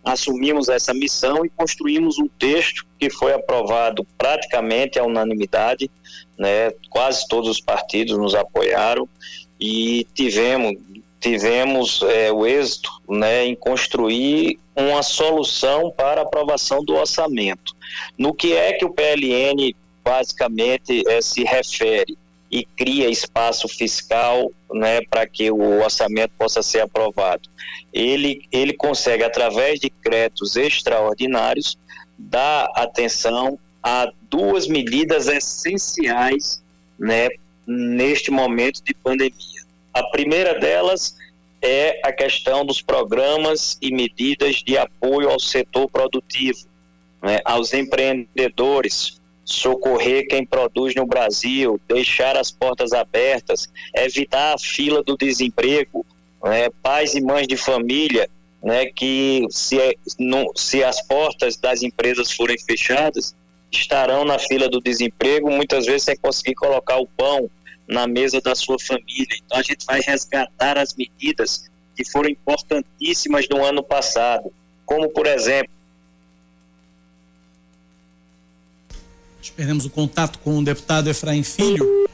Assumimos essa missão e construímos um texto que foi aprovado praticamente à unanimidade, né? Quase todos os partidos nos apoiaram e tivemos tivemos é, o êxito né, em construir uma solução para aprovação do orçamento. No que é que o PLN basicamente é, se refere e cria espaço fiscal né, para que o orçamento possa ser aprovado? Ele, ele consegue, através de créditos extraordinários, dar atenção a duas medidas essenciais né, neste momento de pandemia a primeira delas é a questão dos programas e medidas de apoio ao setor produtivo, né, aos empreendedores, socorrer quem produz no Brasil, deixar as portas abertas, evitar a fila do desemprego, né, pais e mães de família, né, que se, é, se as portas das empresas forem fechadas, estarão na fila do desemprego, muitas vezes sem conseguir colocar o pão na mesa da sua família. Então a gente vai resgatar as medidas que foram importantíssimas no ano passado, como por exemplo. Perdemos o contato com o deputado Efraim Filho.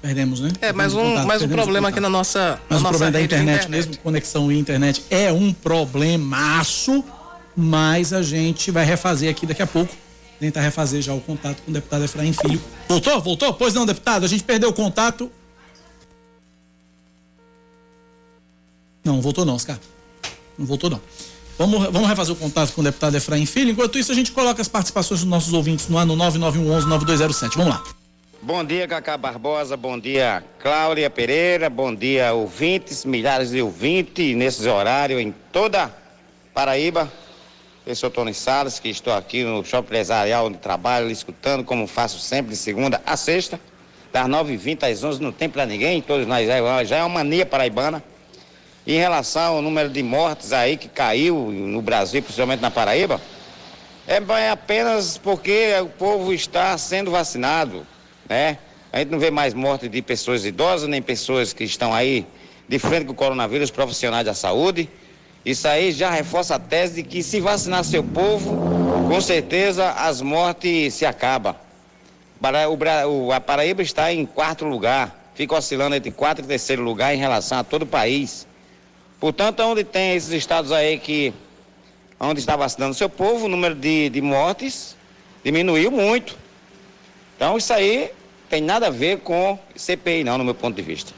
Perdemos, né? É, mais um, mais um problema aqui na nossa. Mas na o nossa problema da rede de internet, mesmo conexão e internet, é um problemaço, mas a gente vai refazer aqui daqui a pouco. Tentar refazer já o contato com o deputado Efraim Filho. Voltou? Voltou? Pois não, deputado, a gente perdeu o contato. Não, voltou não, Oscar. Não voltou não. Vamos, vamos refazer o contato com o deputado Efraim Filho. Enquanto isso, a gente coloca as participações dos nossos ouvintes no ano 9911-9207. Vamos lá. Bom dia, Cacá Barbosa. Bom dia, Cláudia Pereira. Bom dia, ouvintes, milhares de ouvintes nesses horários em toda Paraíba. Eu sou Tony Salles, que estou aqui no Shopping Empresarial onde trabalho, escutando, como faço sempre, de segunda a sexta, das 9h20 às 11 não tem para ninguém, todos nós já é uma mania paraibana. Em relação ao número de mortes aí que caiu no Brasil, principalmente na Paraíba, é apenas porque o povo está sendo vacinado né? A gente não vê mais morte de pessoas idosas, nem pessoas que estão aí de frente com o coronavírus, profissionais da saúde. Isso aí já reforça a tese de que se vacinar seu povo, com certeza as mortes se acabam. A Paraíba está em quarto lugar, fica oscilando entre quarto e terceiro lugar em relação a todo o país. Portanto, onde tem esses estados aí que onde está vacinando seu povo, o número de, de mortes diminuiu muito. Então isso aí tem nada a ver com CPI, não, no meu ponto de vista.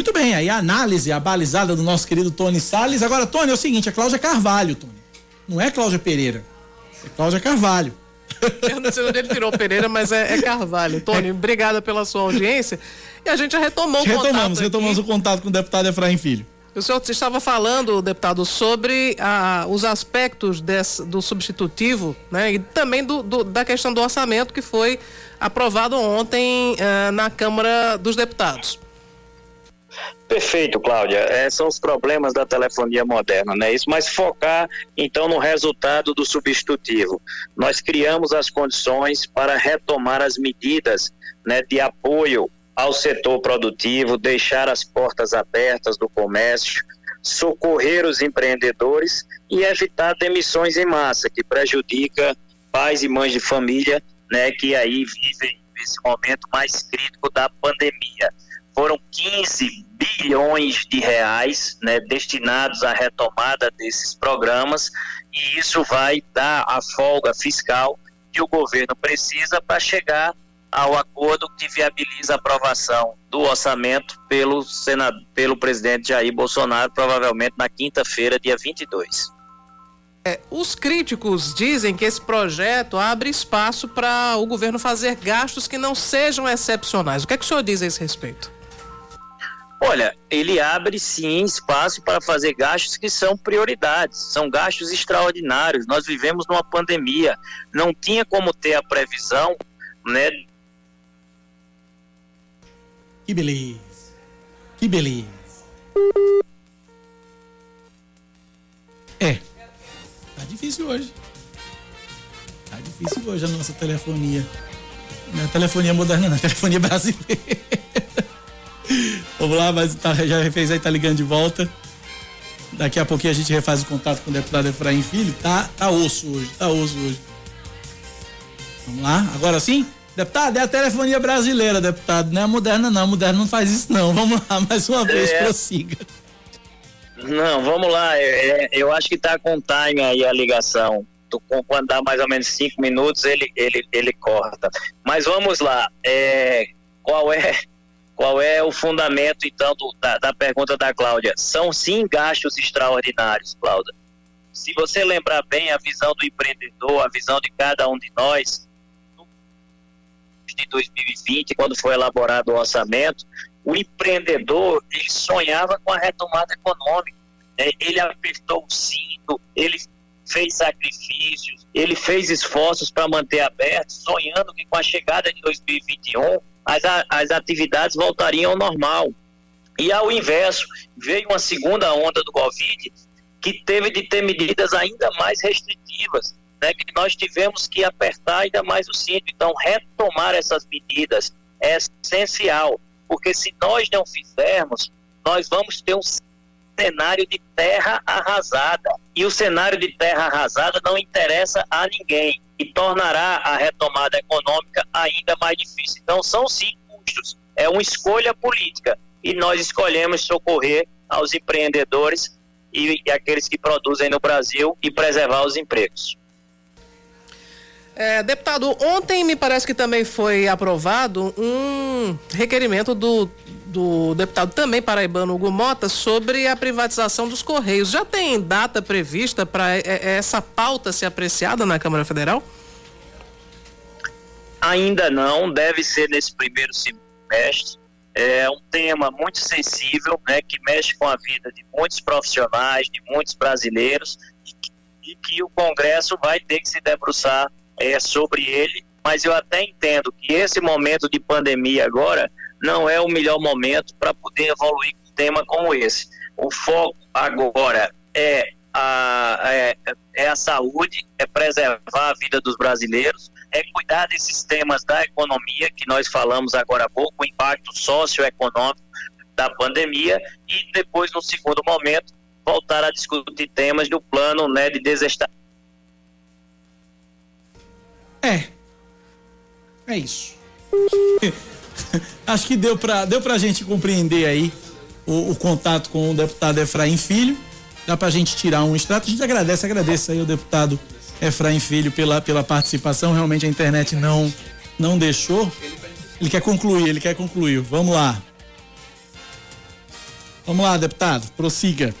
Muito bem, aí a análise, a balizada do nosso querido Tony Salles. Agora, Tony, é o seguinte, é Cláudia Carvalho, Tony. Não é Cláudia Pereira. É Cláudia Carvalho. Eu não sei onde ele tirou Pereira, mas é, é Carvalho. Tony, é. obrigada pela sua audiência. E a gente já retomou o retomamos, contato. Retomamos aqui. o contato com o deputado Efraim Filho. O senhor estava falando, deputado, sobre ah, os aspectos desse, do substitutivo, né? E também do, do, da questão do orçamento que foi aprovado ontem ah, na Câmara dos Deputados. Perfeito, Cláudia. É, são os problemas da telefonia moderna, né? Isso, mas focar então no resultado do substitutivo. Nós criamos as condições para retomar as medidas né, de apoio ao setor produtivo, deixar as portas abertas do comércio, socorrer os empreendedores e evitar demissões em massa, que prejudica pais e mães de família, né, que aí vivem esse momento mais crítico da pandemia. Foram 15 bilhões de reais né, destinados à retomada desses programas e isso vai dar a folga fiscal que o governo precisa para chegar ao acordo que viabiliza a aprovação do orçamento pelo, senado, pelo presidente Jair Bolsonaro, provavelmente na quinta-feira, dia 22. É, os críticos dizem que esse projeto abre espaço para o governo fazer gastos que não sejam excepcionais. O que é que o senhor diz a esse respeito? Olha, ele abre sim espaço para fazer gastos que são prioridades, são gastos extraordinários. Nós vivemos numa pandemia, não tinha como ter a previsão né, que beleza. Que beleza. É. Tá difícil hoje. Tá difícil hoje a nossa telefonia. Não é telefonia moderna, não, é telefonia brasileira. Vamos lá, mas tá, já fez aí, tá ligando de volta. Daqui a pouquinho a gente refaz o contato com o deputado Efraim Filho. Tá, tá osso hoje, tá osso hoje. Vamos lá, agora sim? Deputado, é a telefonia brasileira, deputado. Não é a moderna, não. A moderna não faz isso, não. Vamos lá, mais uma vez, é. prossiga. Não, vamos lá. É, eu acho que está com time aí a ligação. Quando dá mais ou menos cinco minutos, ele, ele, ele corta. Mas vamos lá. É, qual é qual é o fundamento, então, do, da, da pergunta da Cláudia? São sim gastos extraordinários, Cláudia. Se você lembrar bem a visão do empreendedor, a visão de cada um de nós, de 2020, quando foi elaborado o orçamento, o empreendedor ele sonhava com a retomada econômica. Né? Ele apertou o cinto, ele fez sacrifícios, ele fez esforços para manter aberto, sonhando que com a chegada de 2021 as, as atividades voltariam ao normal. E ao inverso, veio uma segunda onda do Covid que teve de ter medidas ainda mais restritivas né, que nós tivemos que apertar ainda mais o cinto. Então, retomar essas medidas é essencial, porque se nós não fizermos, nós vamos ter um cenário de terra arrasada. E o cenário de terra arrasada não interessa a ninguém e tornará a retomada econômica ainda mais difícil. Então, são sim custos, é uma escolha política e nós escolhemos socorrer aos empreendedores e, e aqueles que produzem no Brasil e preservar os empregos. É, deputado, ontem me parece que também foi aprovado um requerimento do, do deputado também paraibano Hugo Mota sobre a privatização dos Correios. Já tem data prevista para essa pauta ser apreciada na Câmara Federal? Ainda não, deve ser nesse primeiro semestre. É um tema muito sensível, né, que mexe com a vida de muitos profissionais, de muitos brasileiros, e que o Congresso vai ter que se debruçar é, sobre ele, mas eu até entendo que esse momento de pandemia agora não é o melhor momento para poder evoluir um tema como esse. O foco agora é a, é, é a saúde, é preservar a vida dos brasileiros, é cuidar desses temas da economia que nós falamos agora há pouco, o impacto socioeconômico da pandemia e depois, no segundo momento, voltar a discutir temas do plano né, de desestabilização é. É isso. Acho que deu pra, deu pra gente compreender aí o, o, contato com o deputado Efraim Filho. Dá pra gente tirar um extrato. A gente agradece, agradece aí o deputado Efraim Filho pela, pela participação. Realmente a internet não, não deixou. Ele quer concluir, ele quer concluir. Vamos lá. Vamos lá, deputado, prossiga.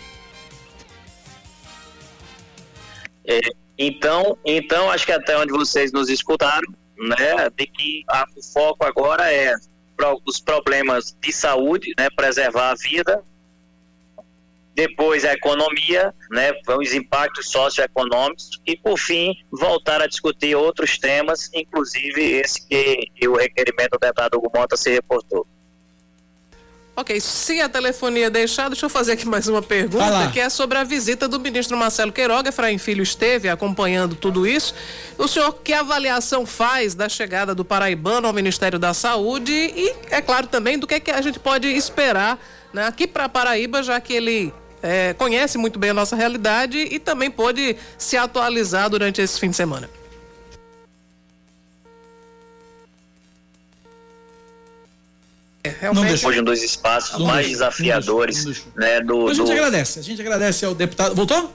É, então, então acho que até onde vocês nos escutaram, né, de que a, o foco agora é os problemas de saúde, né, preservar a vida, depois a economia, né, os impactos socioeconômicos e por fim voltar a discutir outros temas, inclusive esse que o requerimento do deputado Hugo Mota se reportou. Ok, se a telefonia deixar, deixa eu fazer aqui mais uma pergunta, que é sobre a visita do ministro Marcelo Queiroga. Efraim Filho esteve acompanhando tudo isso. O senhor, que avaliação faz da chegada do paraibano ao Ministério da Saúde e, é claro, também do que, é que a gente pode esperar né, aqui para Paraíba, já que ele é, conhece muito bem a nossa realidade e também pôde se atualizar durante esse fim de semana. É, realmente hoje um dos espaços não mais deixa, desafiadores não deixa, não deixa. né do a gente do... agradece a gente agradece ao deputado. Voltou?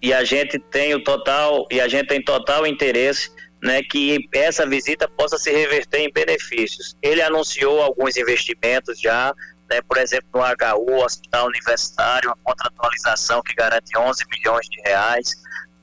E a gente tem o total e a gente tem total interesse né que essa visita possa se reverter em benefícios. Ele anunciou alguns investimentos já né, por exemplo no HU Hospital Universitário uma contratualização que garante 11 milhões de reais.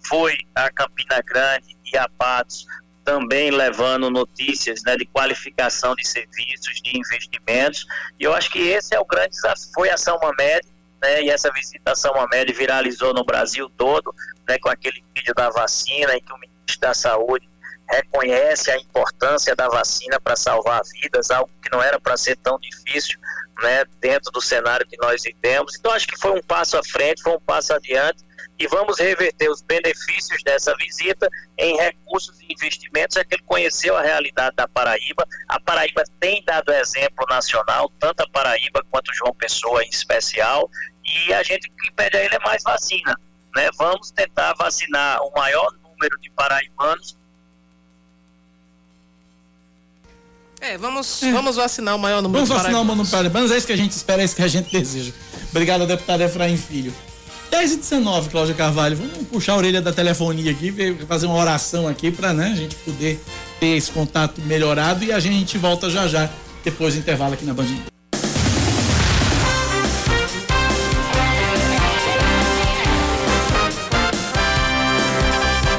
Foi a Campina Grande e a Patos também levando notícias né, de qualificação de serviços, de investimentos. E eu acho que esse é o grande desafio. Foi a São Mamed, né, e essa visita a São Mamed viralizou no Brasil todo, né, com aquele vídeo da vacina, em que o ministro da Saúde reconhece a importância da vacina para salvar vidas, algo que não era para ser tão difícil né, dentro do cenário que nós vivemos. Então, acho que foi um passo à frente, foi um passo adiante e vamos reverter os benefícios dessa visita em recursos e investimentos, é que ele conheceu a realidade da Paraíba. A Paraíba tem dado exemplo nacional, tanto a Paraíba quanto João Pessoa em especial, e a gente que pede a ele é mais vacina. Né? Vamos tentar vacinar o maior número de paraibanos É, vamos, é. vamos vacinar o maior número vamos de vacinar o maior número de paraibanos, é isso que a gente espera, é isso que a gente deseja. Obrigado, deputado Efraim Filho. 10 e 19, Cláudia Carvalho. Vamos puxar a orelha da telefonia aqui, fazer uma oração aqui para né, a gente poder ter esse contato melhorado e a gente volta já já, depois do intervalo aqui na Band.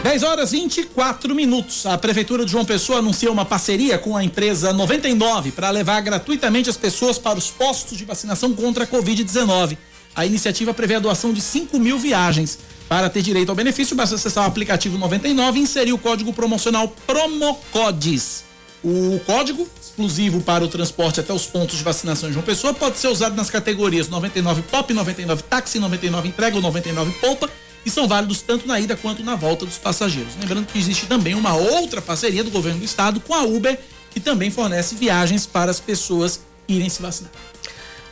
Dez horas 24 minutos. A Prefeitura de João Pessoa anuncia uma parceria com a empresa 99 para levar gratuitamente as pessoas para os postos de vacinação contra a Covid-19. A iniciativa prevê a doação de 5 mil viagens. Para ter direito ao benefício, basta acessar o aplicativo 99 e inserir o código promocional PROMOCODES. O código, exclusivo para o transporte até os pontos de vacinação de uma pessoa, pode ser usado nas categorias 99 Pop, 99 Táxi, 99 Entrega ou 99 Poupa e são válidos tanto na ida quanto na volta dos passageiros. Lembrando que existe também uma outra parceria do governo do estado com a Uber, que também fornece viagens para as pessoas irem se vacinar.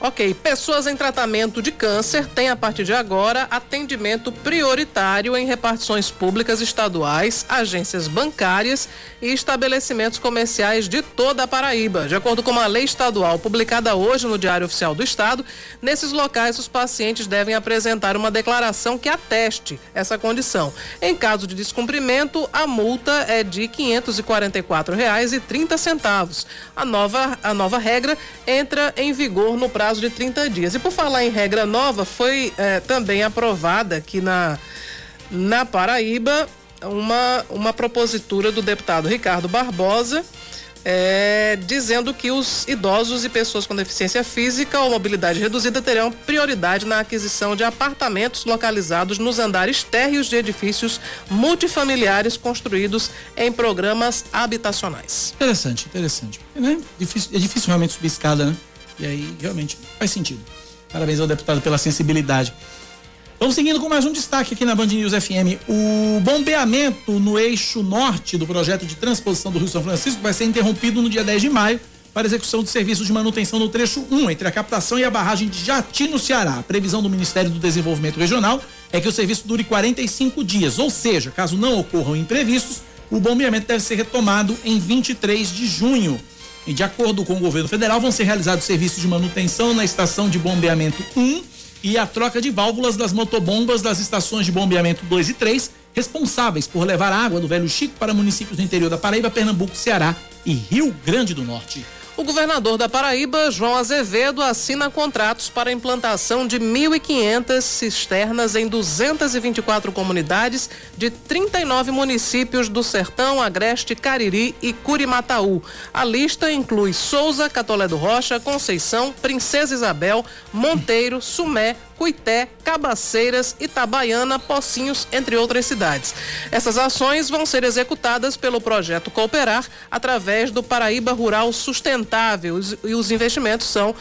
Ok, pessoas em tratamento de câncer têm a partir de agora atendimento prioritário em repartições públicas estaduais, agências bancárias e estabelecimentos comerciais de toda a Paraíba. De acordo com uma lei estadual publicada hoje no Diário Oficial do Estado, nesses locais os pacientes devem apresentar uma declaração que ateste essa condição. Em caso de descumprimento, a multa é de R$ 544,30. A nova, a nova regra entra em vigor no prazo prazo de 30 dias. E por falar em regra nova, foi é, também aprovada aqui na, na Paraíba uma, uma propositura do deputado Ricardo Barbosa. É, dizendo que os idosos e pessoas com deficiência física ou mobilidade reduzida terão prioridade na aquisição de apartamentos localizados nos andares térreos de edifícios multifamiliares construídos em programas habitacionais. Interessante, interessante. É, difícil, é difícil realmente subir escada, né? E aí, realmente, faz sentido. Parabéns ao deputado pela sensibilidade. Vamos seguindo com mais um destaque aqui na Band News FM. O bombeamento no eixo norte do projeto de transposição do Rio São Francisco vai ser interrompido no dia 10 de maio para execução de serviços de manutenção no trecho 1, entre a captação e a barragem de Jati, no Ceará. A previsão do Ministério do Desenvolvimento Regional é que o serviço dure 45 dias, ou seja, caso não ocorram imprevistos, o bombeamento deve ser retomado em 23 de junho. E de acordo com o governo federal, vão ser realizados serviços de manutenção na estação de bombeamento 1 e a troca de válvulas das motobombas das estações de bombeamento 2 e 3, responsáveis por levar água do Velho Chico para municípios do interior da Paraíba, Pernambuco, Ceará e Rio Grande do Norte. O governador da Paraíba, João Azevedo, assina contratos para a implantação de 1.500 cisternas em 224 comunidades de 39 municípios do Sertão, Agreste, Cariri e Curimataú. A lista inclui Souza, Catolé do Rocha, Conceição, Princesa Isabel, Monteiro, Sumé, Cuité, Cabaceiras, Itabaiana, Pocinhos, entre outras cidades. Essas ações vão ser executadas pelo projeto Cooperar através do Paraíba Rural Sustentável e os investimentos são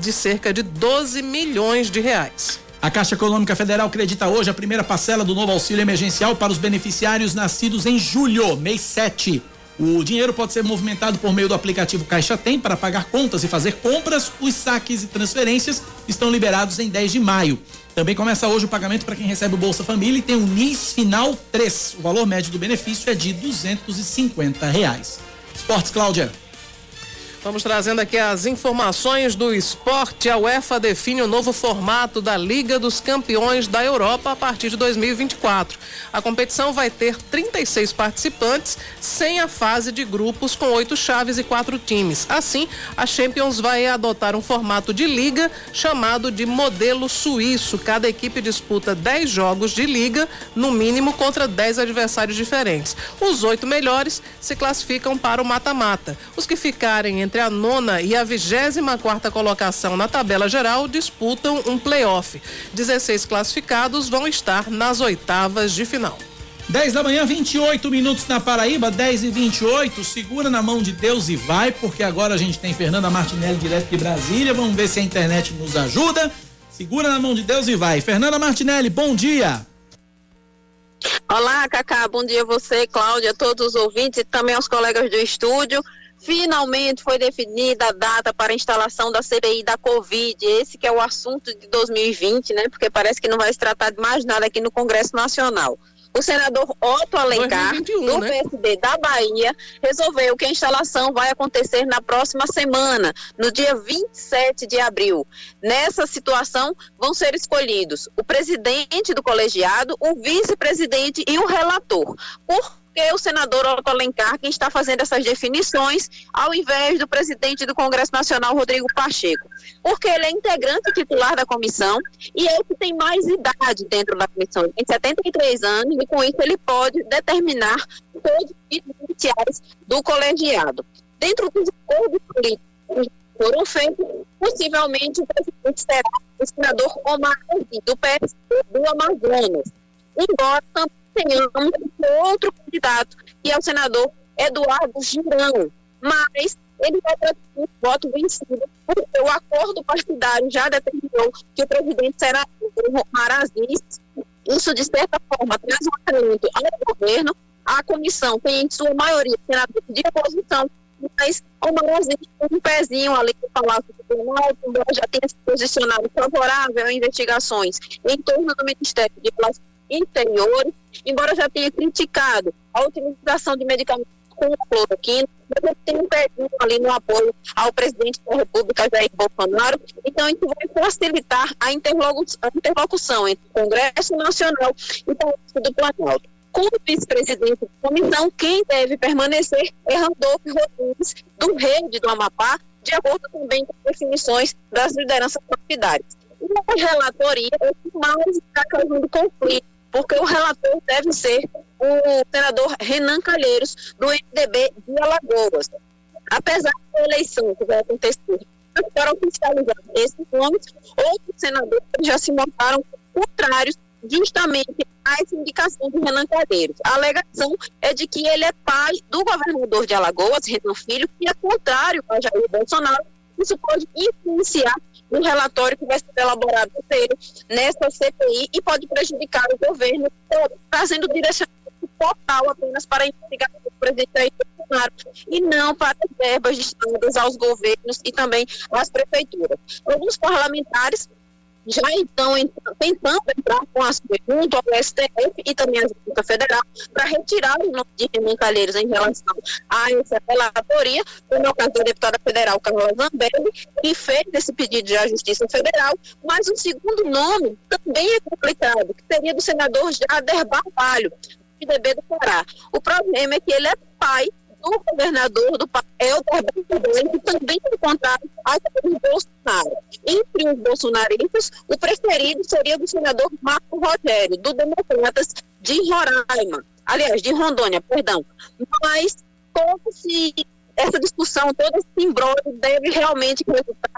de cerca de 12 milhões de reais. A Caixa Econômica Federal acredita hoje a primeira parcela do novo auxílio emergencial para os beneficiários nascidos em julho, mês 7. O dinheiro pode ser movimentado por meio do aplicativo Caixa Tem para pagar contas e fazer compras. Os saques e transferências estão liberados em 10 de maio. Também começa hoje o pagamento para quem recebe o Bolsa Família e tem o NIS Final 3. O valor médio do benefício é de 250 reais. Esportes, Cláudia. Vamos trazendo aqui as informações do esporte. A UEFA define o novo formato da Liga dos Campeões da Europa a partir de 2024. A competição vai ter 36 participantes, sem a fase de grupos com oito chaves e quatro times. Assim, a Champions vai adotar um formato de liga chamado de modelo suíço. Cada equipe disputa 10 jogos de liga, no mínimo contra 10 adversários diferentes. Os oito melhores se classificam para o mata-mata. Os que ficarem entre entre a nona e a vigésima quarta colocação na tabela geral disputam um playoff. 16 classificados vão estar nas oitavas de final. 10 da manhã, 28 minutos na Paraíba, 10 e 28. Segura na mão de Deus e vai, porque agora a gente tem Fernanda Martinelli direto de Brasília. Vamos ver se a internet nos ajuda. Segura na mão de Deus e vai. Fernanda Martinelli, bom dia. Olá, Cacá. Bom dia a você, Cláudia, todos os ouvintes e também aos colegas do estúdio. Finalmente foi definida a data para a instalação da CPI da Covid. Esse que é o assunto de 2020, né? Porque parece que não vai se tratar de mais nada aqui no Congresso Nacional. O senador Otto Alencar, 2021, do né? PSD da Bahia, resolveu que a instalação vai acontecer na próxima semana, no dia 27 de abril. Nessa situação, vão ser escolhidos o presidente do colegiado, o vice-presidente e o relator. Por porque o senador Otto Alencar quem está fazendo essas definições, ao invés do presidente do Congresso Nacional, Rodrigo Pacheco. Porque ele é integrante titular da comissão e é o que tem mais idade dentro da comissão. Ele tem 73 anos e, com isso, ele pode determinar todos os títulos iniciais do colegiado. Dentro dos acordos políticos que foram feitos, possivelmente o presidente será o senador Omar do PSD do Amazonas. Embora também tenhamos outro candidato, que é o senador Eduardo Girão. Mas ele vai um voto vencido, porque o acordo partidário já determinou que o presidente será o Maraziz, Isso, de certa forma, traz um acréscimo ao governo. A comissão tem, em sua maioria, senadores de oposição, mas o Brasil um pezinho ali no Palácio do Planalto, já tenha se posicionado favorável a investigações em torno do Ministério de Relações Interiores, embora já tenha criticado a utilização de medicamentos com cloroquina, mas tem um pezinho ali no apoio ao presidente da República, Jair Bolsonaro. Então, isso vai facilitar a interlocução entre o Congresso Nacional e o Palácio do Planalto como vice-presidente da comissão, quem deve permanecer é Randolfo Rodrigues, do Rede do Amapá, de acordo também com as definições das lideranças partidárias. E a relatoria é o que mais está causando conflito, porque o relator deve ser o senador Renan Calheiros, do MDB de Alagoas. Apesar da eleição que vai acontecer para oficializar esses nomes, outros senadores já se mostraram contrários justamente a essa indicação de Renan Calheiros. A alegação é de que ele é pai do governador de Alagoas, Renan Filho, que é contrário a Jair Bolsonaro. Isso pode influenciar no relatório que vai ser elaborado ele nessa CPI e pode prejudicar o governo, trazendo direcionamento total apenas para a investigação do presidente Jair Bolsonaro e não para as verbas destinadas aos governos e também às prefeituras. Alguns parlamentares já então tentando entrar com as junto ao STF e também a Justiça Federal para retirar o nome de Renan Calheiros em relação a essa relatoria, como é o caso da deputada federal Carla Zambelli, que fez esse pedido à Justiça Federal, mas o segundo nome também é complicado, que seria do senador Jader Barbalho, do PDB do Pará. O problema é que ele é pai do governador do papel da que também encontraram a Bolsonaro. Entre os bolsonaristas, o preferido seria do senador Marco Rogério, do Democratas de Roraima. Aliás, de Rondônia, perdão. Mas como se essa discussão, todo esse embrólio deve realmente resultar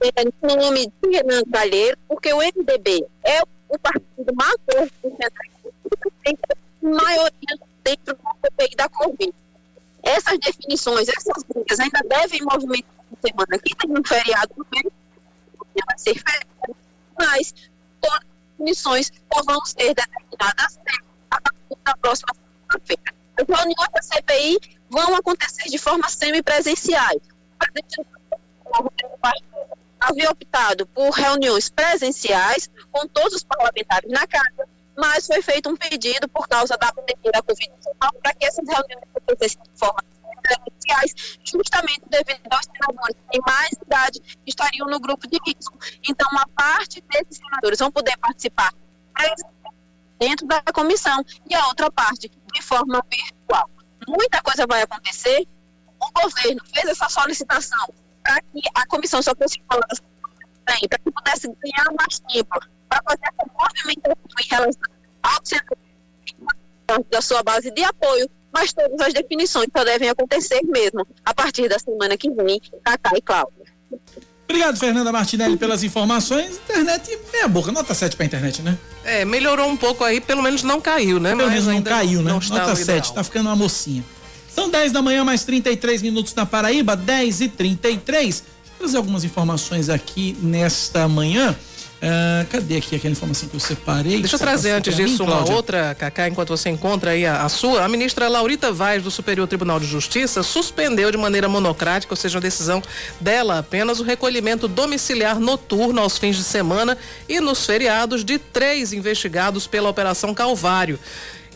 é, no nome de Renan Calheiro, porque o MDB é o partido mais forte do centro que tem maioria dentro do CPI da Covid essas definições, essas linhas ainda devem movimentar a semana que tem um feriado meio, vai ser feriado, mas todas as definições vão ser determinadas a partir da próxima segunda-feira. As reuniões da CPI vão acontecer de forma semipresenciais. Havia optado por reuniões presenciais com todos os parlamentares na casa, mas foi feito um pedido por causa da pandemia da Covid-19 para que essas reuniões acontecessem de forma presenciais, justamente devido aos senadores que têm mais idade estariam no grupo de risco. Então, uma parte desses senadores vão poder participar dentro da comissão e a outra parte de forma virtual. Muita coisa vai acontecer. O governo fez essa solicitação para que a comissão só fosse para que pudesse ganhar mais tempo para fazer essa movimentação em relação ao centro da sua base de apoio, mas todas as definições só devem acontecer mesmo a partir da semana que vem, Cacá e Cláudia. Obrigado, Fernanda Martinelli, pelas informações. Internet, meia boca, nota 7 para internet, né? É, melhorou um pouco aí, pelo menos não caiu, né? Pelo menos não caiu, né? Nota 7, tá ficando uma mocinha. São 10 da manhã, mais 33 minutos na Paraíba, 10 e 33. Vou trazer algumas informações aqui nesta manhã. Uh, cadê aqui aquela informação que eu separei? Deixa eu trazer antes disso mim, uma outra, Cacá, enquanto você encontra aí a, a, sua. A ministra Laurita Vaz, do Superior Tribunal de Justiça, suspendeu de maneira monocrática, ou seja, uma decisão dela apenas, o recolhimento domiciliar noturno aos fins de semana e nos feriados de três investigados pela Operação Calvário.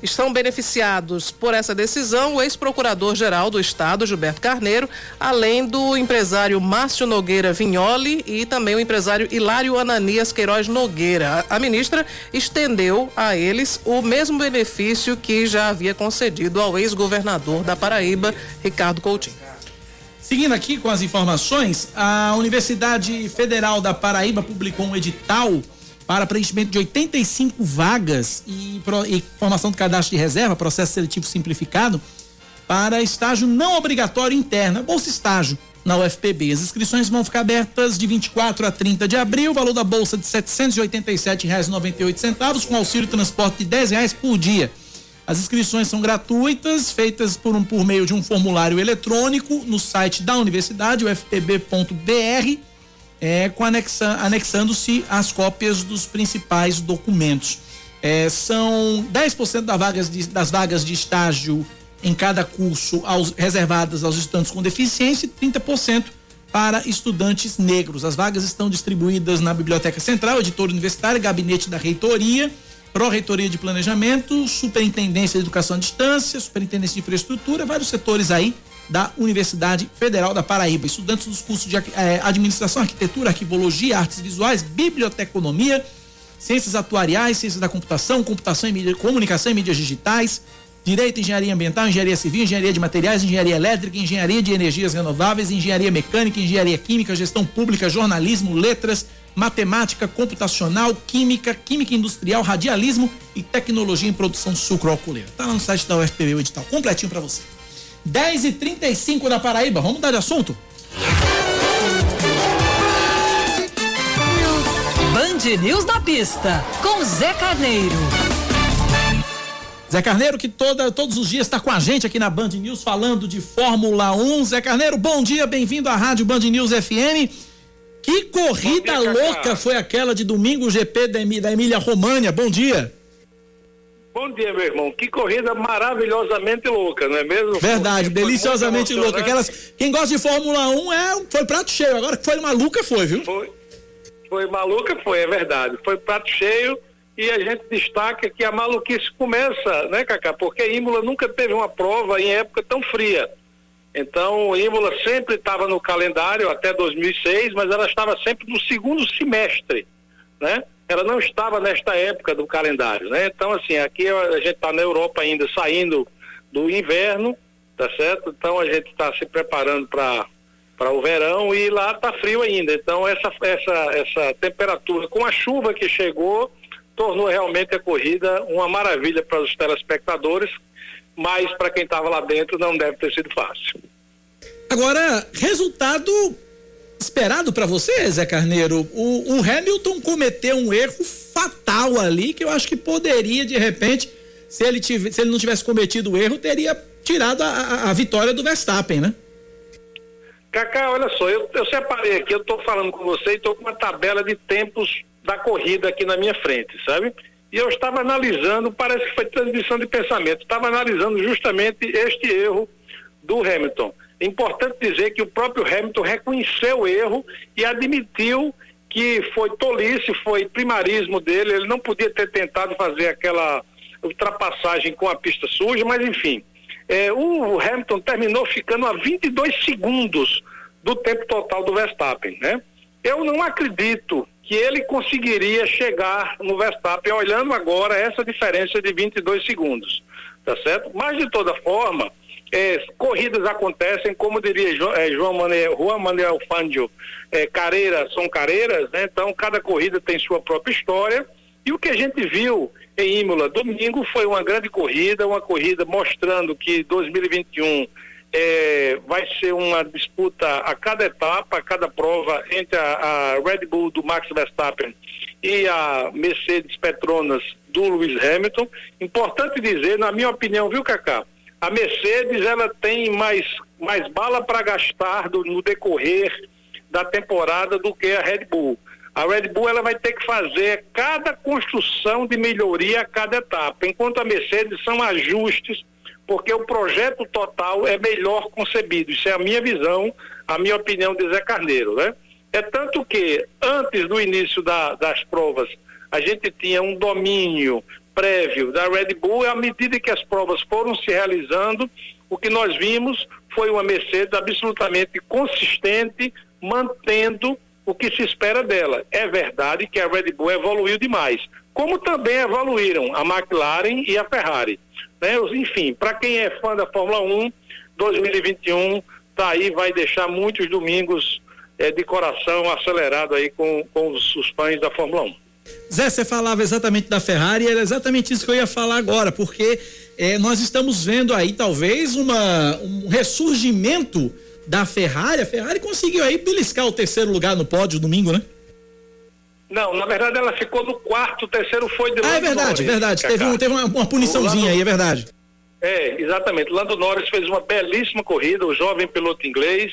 Estão beneficiados por essa decisão o ex-procurador-geral do Estado, Gilberto Carneiro, além do empresário Márcio Nogueira Vignoli e também o empresário Hilário Ananias Queiroz Nogueira. A ministra estendeu a eles o mesmo benefício que já havia concedido ao ex-governador da Paraíba, Ricardo Coutinho. Seguindo aqui com as informações, a Universidade Federal da Paraíba publicou um edital para preenchimento de 85 vagas e, e formação do cadastro de reserva, processo seletivo simplificado, para estágio não obrigatório interno, bolsa estágio na UFPB. As inscrições vão ficar abertas de 24 a 30 de abril, valor da bolsa de R$ 787,98, com auxílio transporte de R$ reais por dia. As inscrições são gratuitas, feitas por, um, por meio de um formulário eletrônico no site da universidade, ufpb.br é, anexa, anexando-se as cópias dos principais documentos. É, são 10% das vagas, de, das vagas de estágio em cada curso aos, reservadas aos estudantes com deficiência e 30% para estudantes negros. As vagas estão distribuídas na Biblioteca Central, Editora Universitária, Gabinete da Reitoria, Pró-Reitoria de Planejamento, Superintendência de Educação à Distância, Superintendência de Infraestrutura, vários setores aí da Universidade Federal da Paraíba. Estudantes dos cursos de eh, Administração, Arquitetura, Arquivologia, Artes Visuais, Biblioteconomia, Ciências Atuariais, Ciências da Computação, Computação e mídia, Comunicação e Mídias Digitais, Direito, Engenharia Ambiental, Engenharia Civil, Engenharia de Materiais, Engenharia Elétrica, Engenharia de Energias Renováveis, Engenharia Mecânica, Engenharia Química, Gestão Pública, Jornalismo, Letras, Matemática, Computacional, Química, Química Industrial, Radialismo e Tecnologia em Produção Sucroalcooleira. Tá lá no site da UFPB o edital completinho para você. 10 e 35 da Paraíba, vamos mudar de assunto? Band News na pista, com Zé Carneiro. Zé Carneiro, que toda, todos os dias está com a gente aqui na Band News falando de Fórmula 1. Zé Carneiro, bom dia, bem-vindo à Rádio Band News FM. Que corrida dia, louca foi aquela de domingo GP da, da Emília România. Bom dia. Bom dia, meu irmão. Que corrida maravilhosamente louca, não é mesmo? Verdade, foi, deliciosamente foi louca. Aquelas, quem gosta de Fórmula 1 é, foi prato cheio. Agora que foi maluca, foi, viu? Foi, foi maluca, foi, é verdade. Foi prato cheio e a gente destaca que a maluquice começa, né, Cacá? Porque Imola nunca teve uma prova em época tão fria. Então, Imola sempre estava no calendário até 2006, mas ela estava sempre no segundo semestre, né? Ela não estava nesta época do calendário, né? Então, assim, aqui a gente está na Europa ainda saindo do inverno, tá certo? Então a gente está se preparando para para o verão e lá está frio ainda. Então essa essa essa temperatura com a chuva que chegou tornou realmente a corrida uma maravilha para os telespectadores, mas para quem estava lá dentro não deve ter sido fácil. Agora, resultado esperado para você, Zé Carneiro. O, o, Hamilton cometeu um erro fatal ali que eu acho que poderia, de repente, se ele, tive, se ele não tivesse cometido o erro, teria tirado a, a, vitória do Verstappen, né? Cacá, olha só, eu, eu separei aqui, eu estou falando com você e estou com uma tabela de tempos da corrida aqui na minha frente, sabe? E eu estava analisando, parece que foi transmissão de pensamento, estava analisando justamente este erro do Hamilton. É importante dizer que o próprio Hamilton reconheceu o erro e admitiu que foi tolice, foi primarismo dele, ele não podia ter tentado fazer aquela ultrapassagem com a pista suja, mas enfim. É, o Hamilton terminou ficando a 22 segundos do tempo total do Verstappen, né? Eu não acredito que ele conseguiria chegar no Verstappen, olhando agora essa diferença de 22 segundos, tá certo? Mas de toda forma, é, corridas acontecem, como diria jo, é, João Manuel, Juan Manuel Fangio, é, carreiras são carreiras, né? Então cada corrida tem sua própria história. E o que a gente viu em Imola domingo foi uma grande corrida, uma corrida mostrando que 2021 é, vai ser uma disputa a cada etapa, a cada prova entre a, a, Red Bull do Max Verstappen e a Mercedes Petronas do Lewis Hamilton. Importante dizer, na minha opinião, viu, Cacá? A Mercedes ela tem mais, mais bala para gastar do, no decorrer da temporada do que a Red Bull. A Red Bull ela vai ter que fazer cada construção de melhoria a cada etapa, enquanto a Mercedes são ajustes porque o projeto total é melhor concebido. Isso é a minha visão, a minha opinião de Zé Carneiro, né? É tanto que antes do início da, das provas a gente tinha um domínio prévio da Red Bull e à medida que as provas foram se realizando, o que nós vimos foi uma Mercedes absolutamente consistente, mantendo o que se espera dela. É verdade que a Red Bull evoluiu demais, como também evoluíram a McLaren e a Ferrari. Né? Enfim, para quem é fã da Fórmula 1, 2021 tá aí, vai deixar muitos domingos é, de coração acelerado aí com, com os, os fãs da Fórmula 1. Zé, você falava exatamente da Ferrari, era exatamente isso que eu ia falar agora, porque é, nós estamos vendo aí talvez uma, um ressurgimento da Ferrari. A Ferrari conseguiu aí beliscar o terceiro lugar no pódio domingo, né? Não, na verdade ela ficou no quarto, o terceiro foi de Ah, é verdade, Norris, verdade. Teve, um, teve uma, uma puniçãozinha Lando, aí, é verdade. É, exatamente. Lando Norris fez uma belíssima corrida, o jovem piloto inglês,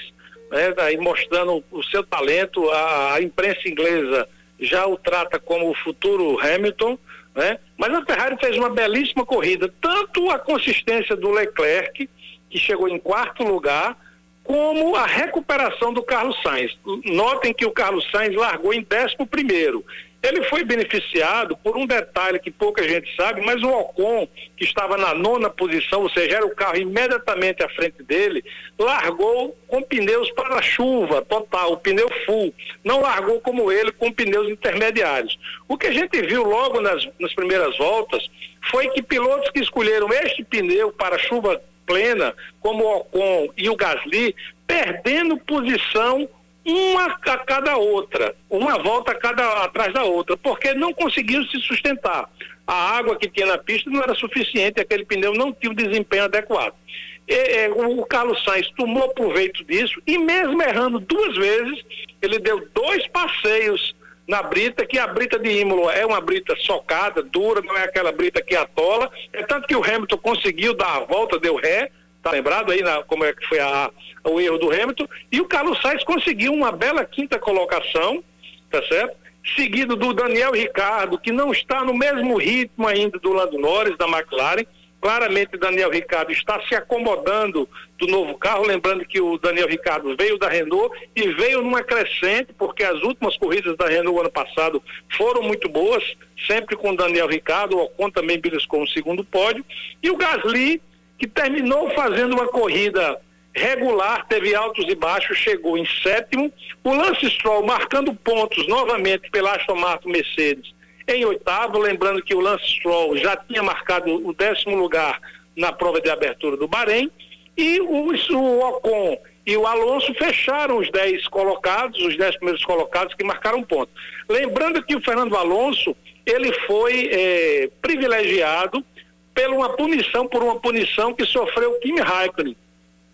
né, aí mostrando o seu talento. A, a imprensa inglesa já o trata como o futuro Hamilton, né? Mas a Ferrari fez uma belíssima corrida, tanto a consistência do Leclerc, que chegou em quarto lugar, como a recuperação do Carlos Sainz. Notem que o Carlos Sainz largou em décimo primeiro. Ele foi beneficiado por um detalhe que pouca gente sabe, mas o Ocon, que estava na nona posição, ou seja, era o carro imediatamente à frente dele, largou com pneus para chuva total, pneu full. Não largou como ele com pneus intermediários. O que a gente viu logo nas, nas primeiras voltas foi que pilotos que escolheram este pneu para chuva plena, como o Ocon e o Gasly, perdendo posição uma a cada outra, uma volta cada atrás da outra, porque não conseguiram se sustentar. A água que tinha na pista não era suficiente, aquele pneu não tinha o desempenho adequado. E, é, o Carlos Sainz tomou proveito disso e mesmo errando duas vezes, ele deu dois passeios na brita, que a brita de Imola é uma brita socada, dura, não é aquela brita que atola. É tanto que o Hamilton conseguiu dar a volta, deu ré, tá lembrado aí na, como é que foi a, o erro do Hamilton, e o Carlos Sainz conseguiu uma bela quinta colocação, tá certo? Seguido do Daniel Ricardo, que não está no mesmo ritmo ainda do Lando Norris, da McLaren, Claramente, Daniel Ricardo está se acomodando do novo carro. Lembrando que o Daniel Ricardo veio da Renault e veio numa crescente, porque as últimas corridas da Renault ano passado foram muito boas, sempre com o Daniel Ricardo. O Ocon também beliscou um segundo pódio. E o Gasly, que terminou fazendo uma corrida regular, teve altos e baixos, chegou em sétimo. O Lance Stroll marcando pontos novamente pela Aston Martin Mercedes em oitavo, lembrando que o Lance Stroll já tinha marcado o décimo lugar na prova de abertura do Bahrein, e o, o Ocon e o Alonso fecharam os dez colocados, os dez primeiros colocados que marcaram ponto. Lembrando que o Fernando Alonso, ele foi é, privilegiado por uma punição, por uma punição que sofreu o Kimi Raikkonen.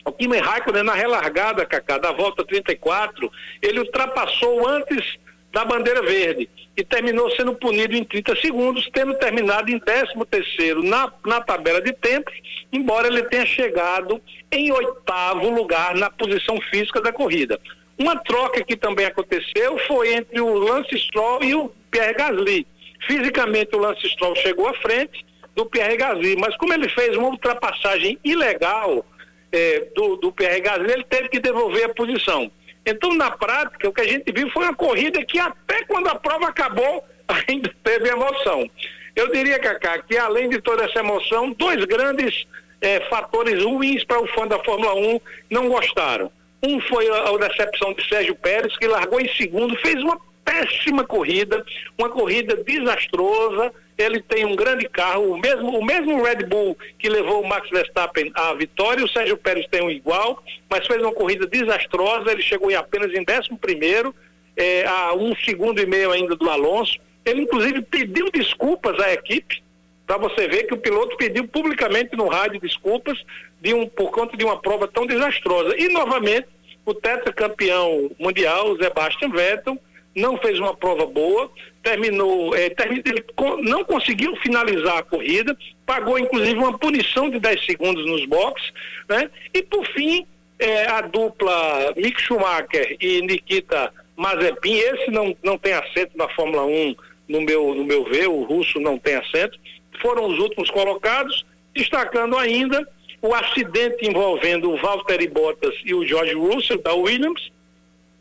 O Kimi Raikkonen na relargada, Cacá, da volta 34, ele ultrapassou antes da bandeira verde e terminou sendo punido em 30 segundos, tendo terminado em 13 terceiro na, na tabela de tempos, embora ele tenha chegado em oitavo lugar na posição física da corrida. Uma troca que também aconteceu foi entre o Lance Stroll e o Pierre Gasly. Fisicamente o Lance Stroll chegou à frente do Pierre Gasly, mas como ele fez uma ultrapassagem ilegal eh, do, do Pierre Gasly, ele teve que devolver a posição. Então, na prática, o que a gente viu foi uma corrida que até quando a prova acabou, ainda teve emoção. Eu diria, Cacá, que além de toda essa emoção, dois grandes eh, fatores ruins para o fã da Fórmula 1 não gostaram. Um foi a, a decepção de Sérgio Pérez, que largou em segundo, fez uma péssima corrida, uma corrida desastrosa. Ele tem um grande carro, o mesmo, o mesmo Red Bull que levou o Max Verstappen à vitória, o Sérgio Pérez tem um igual, mas fez uma corrida desastrosa. Ele chegou em apenas em 11 primeiro, é, a um segundo e meio ainda do Alonso. Ele, inclusive, pediu desculpas à equipe, para você ver que o piloto pediu publicamente no rádio desculpas de um, por conta de uma prova tão desastrosa. E, novamente, o tetracampeão mundial, Sebastian Vettel, não fez uma prova boa, terminou, é, terminou ele não conseguiu finalizar a corrida, pagou inclusive uma punição de 10 segundos nos boxes, né? E por fim, é, a dupla Mick Schumacher e Nikita Mazepin, esse não, não tem assento na Fórmula 1 no meu, no meu ver, o russo não tem assento, foram os últimos colocados, destacando ainda o acidente envolvendo o Valtteri Bottas e o George Russell da Williams,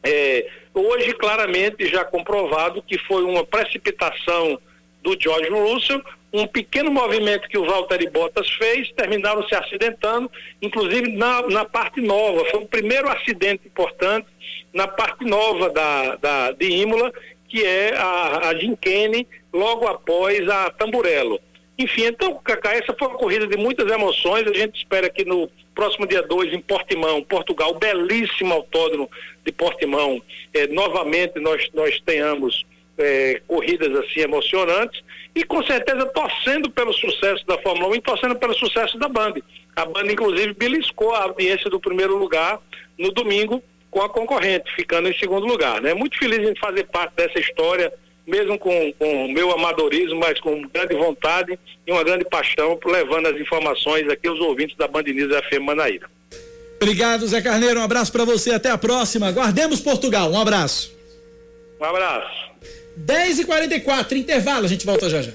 é, hoje claramente já comprovado que foi uma precipitação do George Russell, um pequeno movimento que o Valtteri Bottas fez, terminaram se acidentando, inclusive na, na parte nova. Foi o primeiro acidente importante na parte nova da, da, de Imola, que é a, a Gincane, logo após a Tamburello. Enfim, então, Cacá, essa foi uma corrida de muitas emoções. A gente espera que no próximo dia 2, em Portimão, Portugal, belíssimo autódromo de Portimão, eh, novamente nós, nós tenhamos eh, corridas assim emocionantes e com certeza torcendo pelo sucesso da Fórmula 1 e torcendo pelo sucesso da Band. A Band, inclusive, beliscou a audiência do primeiro lugar no domingo com a concorrente, ficando em segundo lugar. Né? Muito feliz em fazer parte dessa história mesmo com, com o meu amadorismo, mas com grande vontade e uma grande paixão, levando as informações aqui aos ouvintes da Band News FM Manaíra. Obrigado, Zé Carneiro. Um abraço para você. Até a próxima. Guardemos Portugal. Um abraço. Um abraço. 10 e 44 intervalo. A gente volta já já.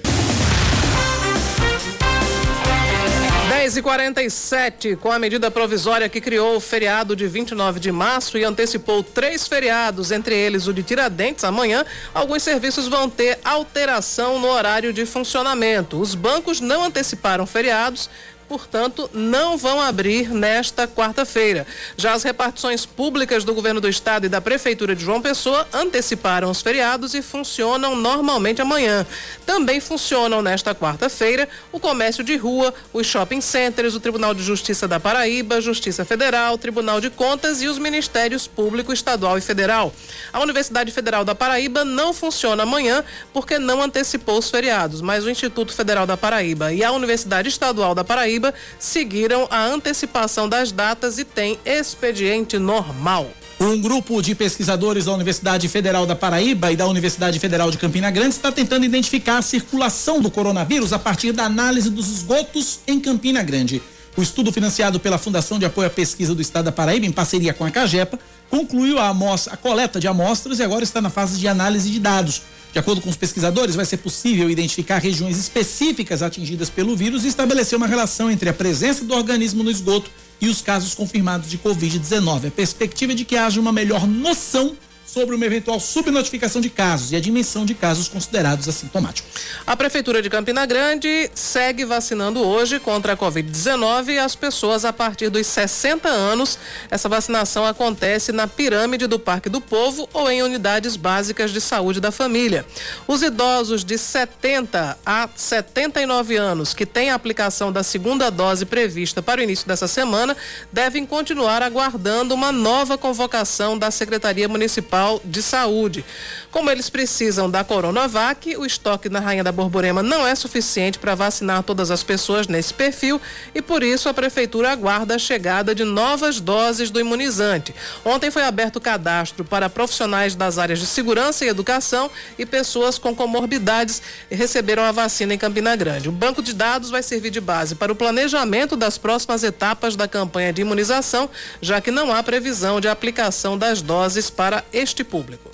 10 e 47 com a medida provisória que criou o feriado de 29 de março e antecipou três feriados, entre eles o de Tiradentes, amanhã, alguns serviços vão ter alteração no horário de funcionamento. Os bancos não anteciparam feriados, portanto, não vão abrir nesta quarta-feira. Já as repartições públicas do governo do estado e da prefeitura de João Pessoa anteciparam os feriados e funcionam normalmente amanhã. Também funcionam nesta quarta-feira o comércio de rua, os shopping centers, o Tribunal de Justiça da Paraíba, Justiça Federal, Tribunal de Contas e os Ministérios Público Estadual e Federal. A Universidade Federal da Paraíba não funciona amanhã porque não antecipou os feriados, mas o Instituto Federal da Paraíba e a Universidade Estadual da Paraíba Paraíba seguiram a antecipação das datas e têm expediente normal. Um grupo de pesquisadores da Universidade Federal da Paraíba e da Universidade Federal de Campina Grande está tentando identificar a circulação do coronavírus a partir da análise dos esgotos em Campina Grande. O estudo financiado pela Fundação de Apoio à Pesquisa do Estado da Paraíba, em parceria com a Cagepa, concluiu a, amostra, a coleta de amostras e agora está na fase de análise de dados. De acordo com os pesquisadores, vai ser possível identificar regiões específicas atingidas pelo vírus e estabelecer uma relação entre a presença do organismo no esgoto e os casos confirmados de Covid-19. A perspectiva é de que haja uma melhor noção sobre uma eventual subnotificação de casos e a dimensão de casos considerados assintomáticos. A Prefeitura de Campina Grande segue vacinando hoje contra a Covid-19 as pessoas a partir dos 60 anos. Essa vacinação acontece na pirâmide do Parque do Povo ou em unidades básicas de saúde da família. Os idosos de 70 a 79 anos que têm a aplicação da segunda dose prevista para o início dessa semana devem continuar aguardando uma nova convocação da Secretaria Municipal Municipal de Saúde. Como eles precisam da Coronavac, o estoque na Rainha da Borborema não é suficiente para vacinar todas as pessoas nesse perfil e por isso a prefeitura aguarda a chegada de novas doses do imunizante. Ontem foi aberto o cadastro para profissionais das áreas de segurança e educação e pessoas com comorbidades receberam a vacina em Campina Grande. O banco de dados vai servir de base para o planejamento das próximas etapas da campanha de imunização, já que não há previsão de aplicação das doses para este público.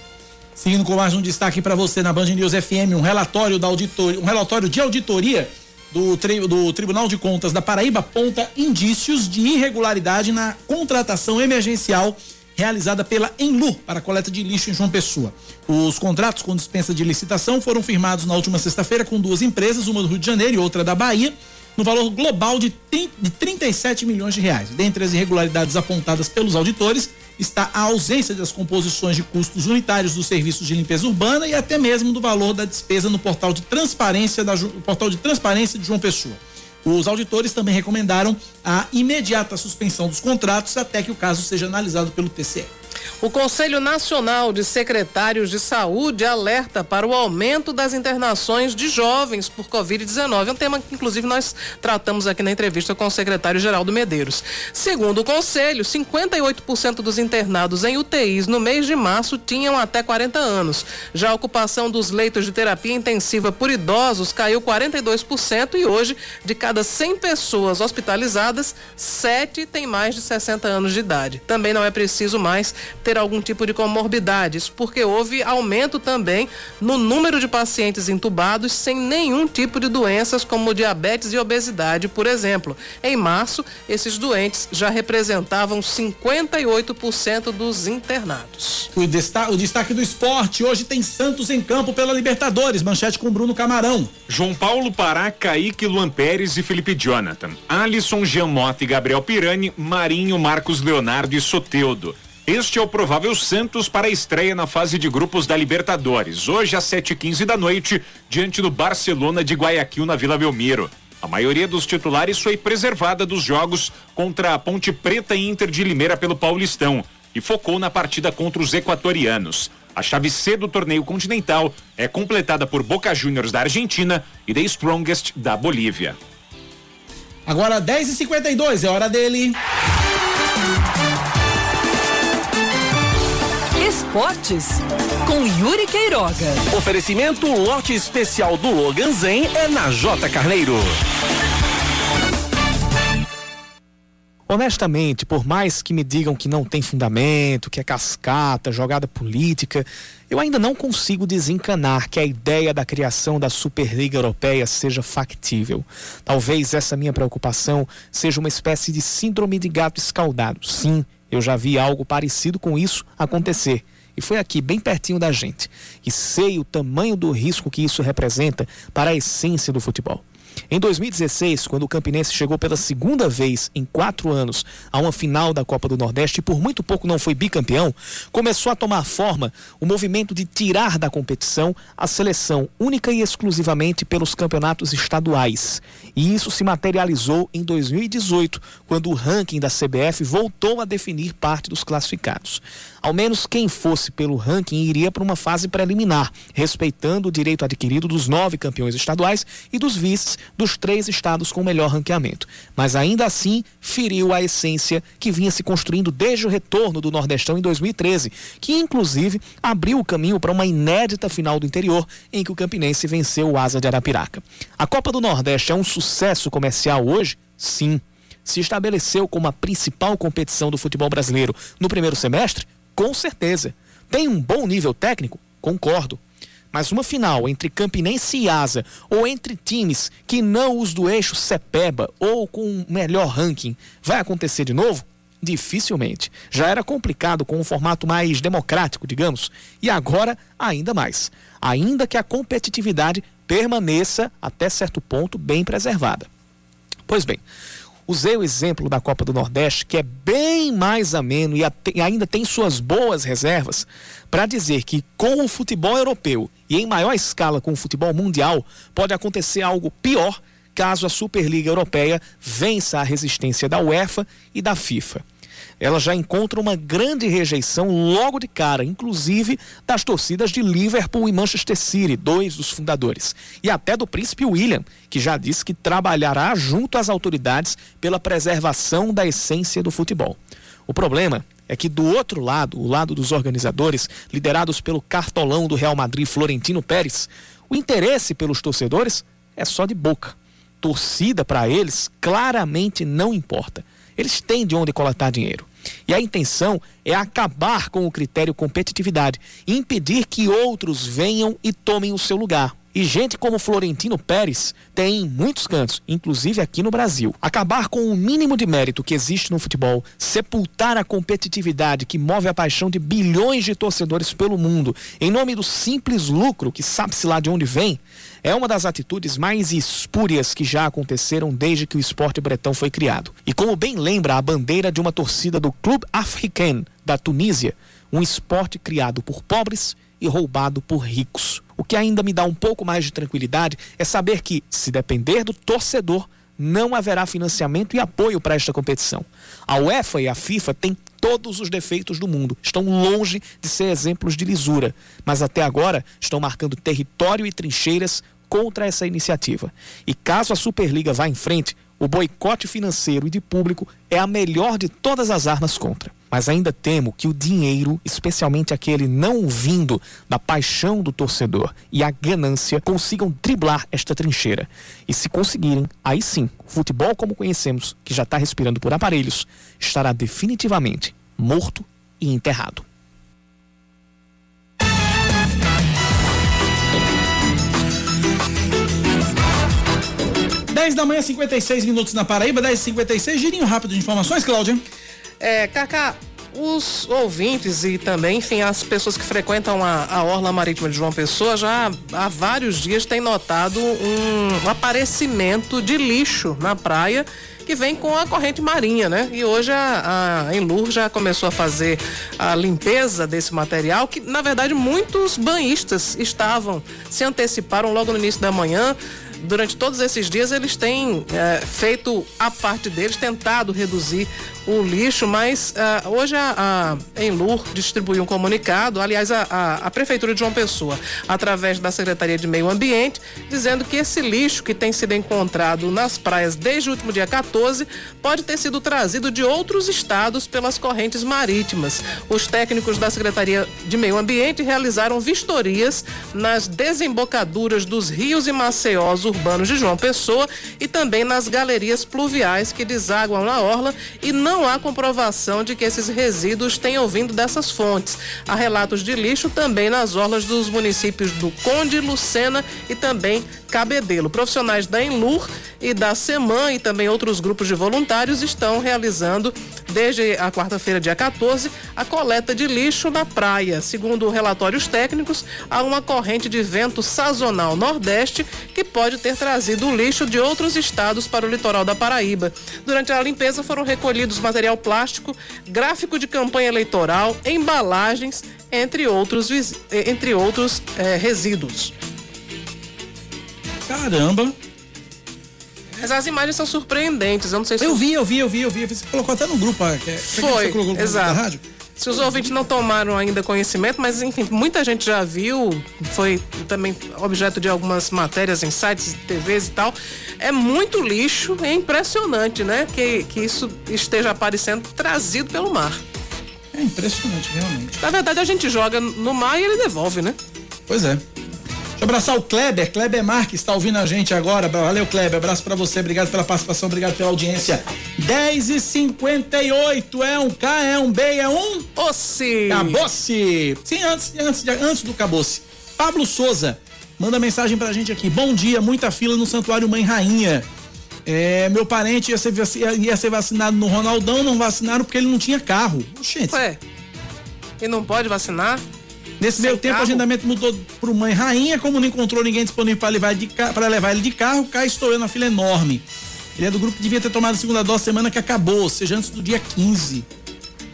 Seguindo com mais um destaque para você na Band News FM, um relatório da auditoria, um relatório de auditoria do, tri, do Tribunal de Contas da Paraíba aponta indícios de irregularidade na contratação emergencial realizada pela Enlu para coleta de lixo em João Pessoa. Os contratos com dispensa de licitação foram firmados na última sexta-feira com duas empresas, uma do Rio de Janeiro e outra da Bahia, no valor global de 37 milhões de reais. Dentre as irregularidades apontadas pelos auditores está a ausência das composições de custos unitários dos serviços de limpeza urbana e até mesmo do valor da despesa no portal de transparência da portal de transparência de João Pessoa. Os auditores também recomendaram a imediata suspensão dos contratos até que o caso seja analisado pelo TCE. O Conselho Nacional de Secretários de Saúde alerta para o aumento das internações de jovens por Covid-19. É um tema que, inclusive, nós tratamos aqui na entrevista com o secretário Geraldo Medeiros. Segundo o Conselho, 58% dos internados em UTIs no mês de março tinham até 40 anos. Já a ocupação dos leitos de terapia intensiva por idosos caiu 42% e hoje, de cada 100 pessoas hospitalizadas, 7 têm mais de 60 anos de idade. Também não é preciso mais ter algum tipo de comorbidades, porque houve aumento também no número de pacientes entubados sem nenhum tipo de doenças como diabetes e obesidade, por exemplo. Em março, esses doentes já representavam 58% dos internados. O destaque, o destaque do esporte, hoje tem Santos em campo pela Libertadores, manchete com Bruno Camarão. João Paulo Pará, Kaique, Luan Pérez e Felipe Jonathan. Alisson, Jean Mota e Gabriel Pirani, Marinho, Marcos Leonardo e Soteudo. Este é o provável Santos para a estreia na fase de grupos da Libertadores, hoje às 7h15 da noite, diante do Barcelona de Guayaquil na Vila Belmiro. A maioria dos titulares foi preservada dos jogos contra a Ponte Preta e Inter de Limeira pelo Paulistão e focou na partida contra os equatorianos. A chave C do torneio continental é completada por Boca Juniors da Argentina e The Strongest da Bolívia. Agora 10h52, é hora dele. Esportes com Yuri Queiroga. Oferecimento lote especial do Logan Zen é na J Carneiro. Honestamente, por mais que me digam que não tem fundamento, que é cascata, jogada política, eu ainda não consigo desencanar que a ideia da criação da Superliga Europeia seja factível. Talvez essa minha preocupação seja uma espécie de síndrome de gato escaldado. Sim, eu já vi algo parecido com isso acontecer. E foi aqui, bem pertinho da gente. E sei o tamanho do risco que isso representa para a essência do futebol. Em 2016, quando o Campinense chegou pela segunda vez em quatro anos a uma final da Copa do Nordeste e por muito pouco não foi bicampeão, começou a tomar forma o movimento de tirar da competição a seleção única e exclusivamente pelos campeonatos estaduais. E isso se materializou em 2018, quando o ranking da CBF voltou a definir parte dos classificados. Ao menos quem fosse pelo ranking iria para uma fase preliminar, respeitando o direito adquirido dos nove campeões estaduais e dos vices dos três estados com melhor ranqueamento. Mas ainda assim, feriu a essência que vinha se construindo desde o retorno do Nordestão em 2013, que inclusive abriu o caminho para uma inédita final do interior, em que o Campinense venceu o Asa de Arapiraca. A Copa do Nordeste é um sucesso comercial hoje? Sim. Se estabeleceu como a principal competição do futebol brasileiro no primeiro semestre? Com certeza. Tem um bom nível técnico? Concordo. Mas uma final entre Campinense e Asa, ou entre times que não os do eixo Cepeba ou com melhor ranking, vai acontecer de novo? Dificilmente. Já era complicado com um formato mais democrático, digamos, e agora ainda mais. Ainda que a competitividade permaneça, até certo ponto, bem preservada. Pois bem, usei o exemplo da Copa do Nordeste, que é bem mais ameno e ainda tem suas boas reservas, para dizer que com o futebol europeu e em maior escala com o futebol mundial, pode acontecer algo pior caso a Superliga Europeia vença a resistência da UEFA e da FIFA ela já encontra uma grande rejeição logo de cara, inclusive das torcidas de Liverpool e Manchester City, dois dos fundadores, e até do príncipe William, que já disse que trabalhará junto às autoridades pela preservação da essência do futebol. O problema é que do outro lado, o lado dos organizadores, liderados pelo cartolão do Real Madrid Florentino Pérez, o interesse pelos torcedores é só de boca. Torcida para eles claramente não importa. Eles têm de onde coletar dinheiro. E a intenção é acabar com o critério competitividade e impedir que outros venham e tomem o seu lugar. E gente como Florentino Pérez tem em muitos cantos, inclusive aqui no Brasil. Acabar com o mínimo de mérito que existe no futebol, sepultar a competitividade que move a paixão de bilhões de torcedores pelo mundo, em nome do simples lucro que sabe-se lá de onde vem, é uma das atitudes mais espúrias que já aconteceram desde que o esporte bretão foi criado. E como bem lembra a bandeira de uma torcida do Clube Africain da Tunísia, um esporte criado por pobres e roubado por ricos. O que ainda me dá um pouco mais de tranquilidade é saber que, se depender do torcedor, não haverá financiamento e apoio para esta competição. A UEFA e a FIFA têm todos os defeitos do mundo, estão longe de ser exemplos de lisura, mas até agora estão marcando território e trincheiras contra essa iniciativa. E caso a Superliga vá em frente, o boicote financeiro e de público é a melhor de todas as armas contra mas ainda temo que o dinheiro, especialmente aquele não vindo da paixão do torcedor e a ganância, consigam driblar esta trincheira. E se conseguirem, aí sim, o futebol como conhecemos, que já está respirando por aparelhos, estará definitivamente morto e enterrado. 10 da manhã, 56 minutos na Paraíba, 10 e 56 Girinho rápido de informações, Cláudia. É, Cacá, os ouvintes e também, enfim, as pessoas que frequentam a, a Orla Marítima de João Pessoa já há vários dias têm notado um aparecimento de lixo na praia que vem com a corrente marinha, né? E hoje a, a Enlur já começou a fazer a limpeza desse material, que na verdade muitos banhistas estavam, se anteciparam logo no início da manhã, durante todos esses dias eles têm é, feito a parte deles, tentado reduzir o lixo, mas uh, hoje a, a Enlur distribuiu um comunicado, aliás, a, a, a, Prefeitura de João Pessoa, através da Secretaria de Meio Ambiente, dizendo que esse lixo que tem sido encontrado nas praias desde o último dia 14 pode ter sido trazido de outros estados pelas correntes marítimas. Os técnicos da Secretaria de Meio Ambiente realizaram vistorias nas desembocaduras dos rios e Maceiós, urbanos de João Pessoa e também nas galerias pluviais que desaguam na orla e não há comprovação de que esses resíduos tenham vindo dessas fontes. Há relatos de lixo também nas orlas dos municípios do Conde, Lucena e também Cabedelo. Profissionais da Enlur e da SEMAN e também outros grupos de voluntários estão realizando desde a quarta-feira, dia 14, a coleta de lixo na praia. Segundo relatórios técnicos, há uma corrente de vento sazonal nordeste que pode ter trazido o lixo de outros estados para o litoral da Paraíba. Durante a limpeza foram recolhidos material plástico, gráfico de campanha eleitoral, embalagens, entre outros, entre outros eh, resíduos. Caramba! Mas as imagens são surpreendentes. Eu não sei se. Eu vi, eu vi, eu vi, eu vi. Você colocou até no grupo. Que, Foi, que no exato. Rádio? Se os ouvintes não tomaram ainda conhecimento, mas enfim, muita gente já viu, foi também objeto de algumas matérias em sites, TVs e tal. É muito lixo, é impressionante, né? Que, que isso esteja aparecendo trazido pelo mar. É impressionante, realmente. Na verdade, a gente joga no mar e ele devolve, né? Pois é. Deixa eu abraçar o Kleber, Kleber Marques, está ouvindo a gente agora. Valeu, Kleber. Abraço para você, obrigado pela participação, obrigado pela audiência. 10 e 58 é um K, é um B, é um. Ossi! Acabou-se! Sim, antes, antes, antes do acabou-se. Pablo Souza, manda mensagem pra gente aqui. Bom dia, muita fila no Santuário Mãe Rainha. É, meu parente ia ser, ia ser vacinado no Ronaldão, não vacinaram porque ele não tinha carro. Gente. Ué, e não pode vacinar? Nesse meio tempo, carro? o agendamento mudou pro Mãe Rainha, como não encontrou ninguém disponível para levar, de, levar ele de carro, cá estou eu na fila enorme. Ele é do grupo que devia ter tomado a segunda dose semana que acabou, ou seja, antes do dia 15.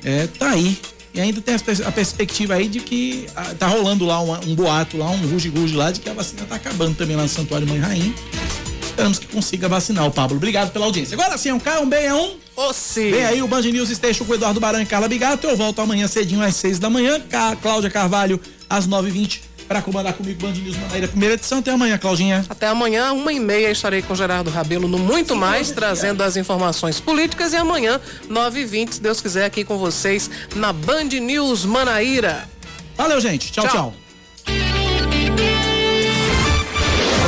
É, tá aí. E ainda tem a perspectiva aí de que ah, tá rolando lá um, um boato, lá um ruge-ruge lá, de que a vacina tá acabando também lá no Santuário Mãe Rainha. Esperamos que consiga vacinar o Pablo. Obrigado pela audiência. Agora sim, é um K, um B, é um. Ossi. Vem aí o Band News Station com o Eduardo Barão e Carla Bigato. Eu volto amanhã cedinho às seis da manhã. Com Cláudia Carvalho às nove e vinte para comandar comigo Band News Manaíra, primeira edição. Até amanhã, Claudinha. Até amanhã, uma e meia, estarei com Gerardo Rabelo no Muito Mais, trazendo as informações políticas. E amanhã, nove e vinte, se Deus quiser, aqui com vocês na Band News Manaíra. Valeu, gente. tchau. tchau. tchau.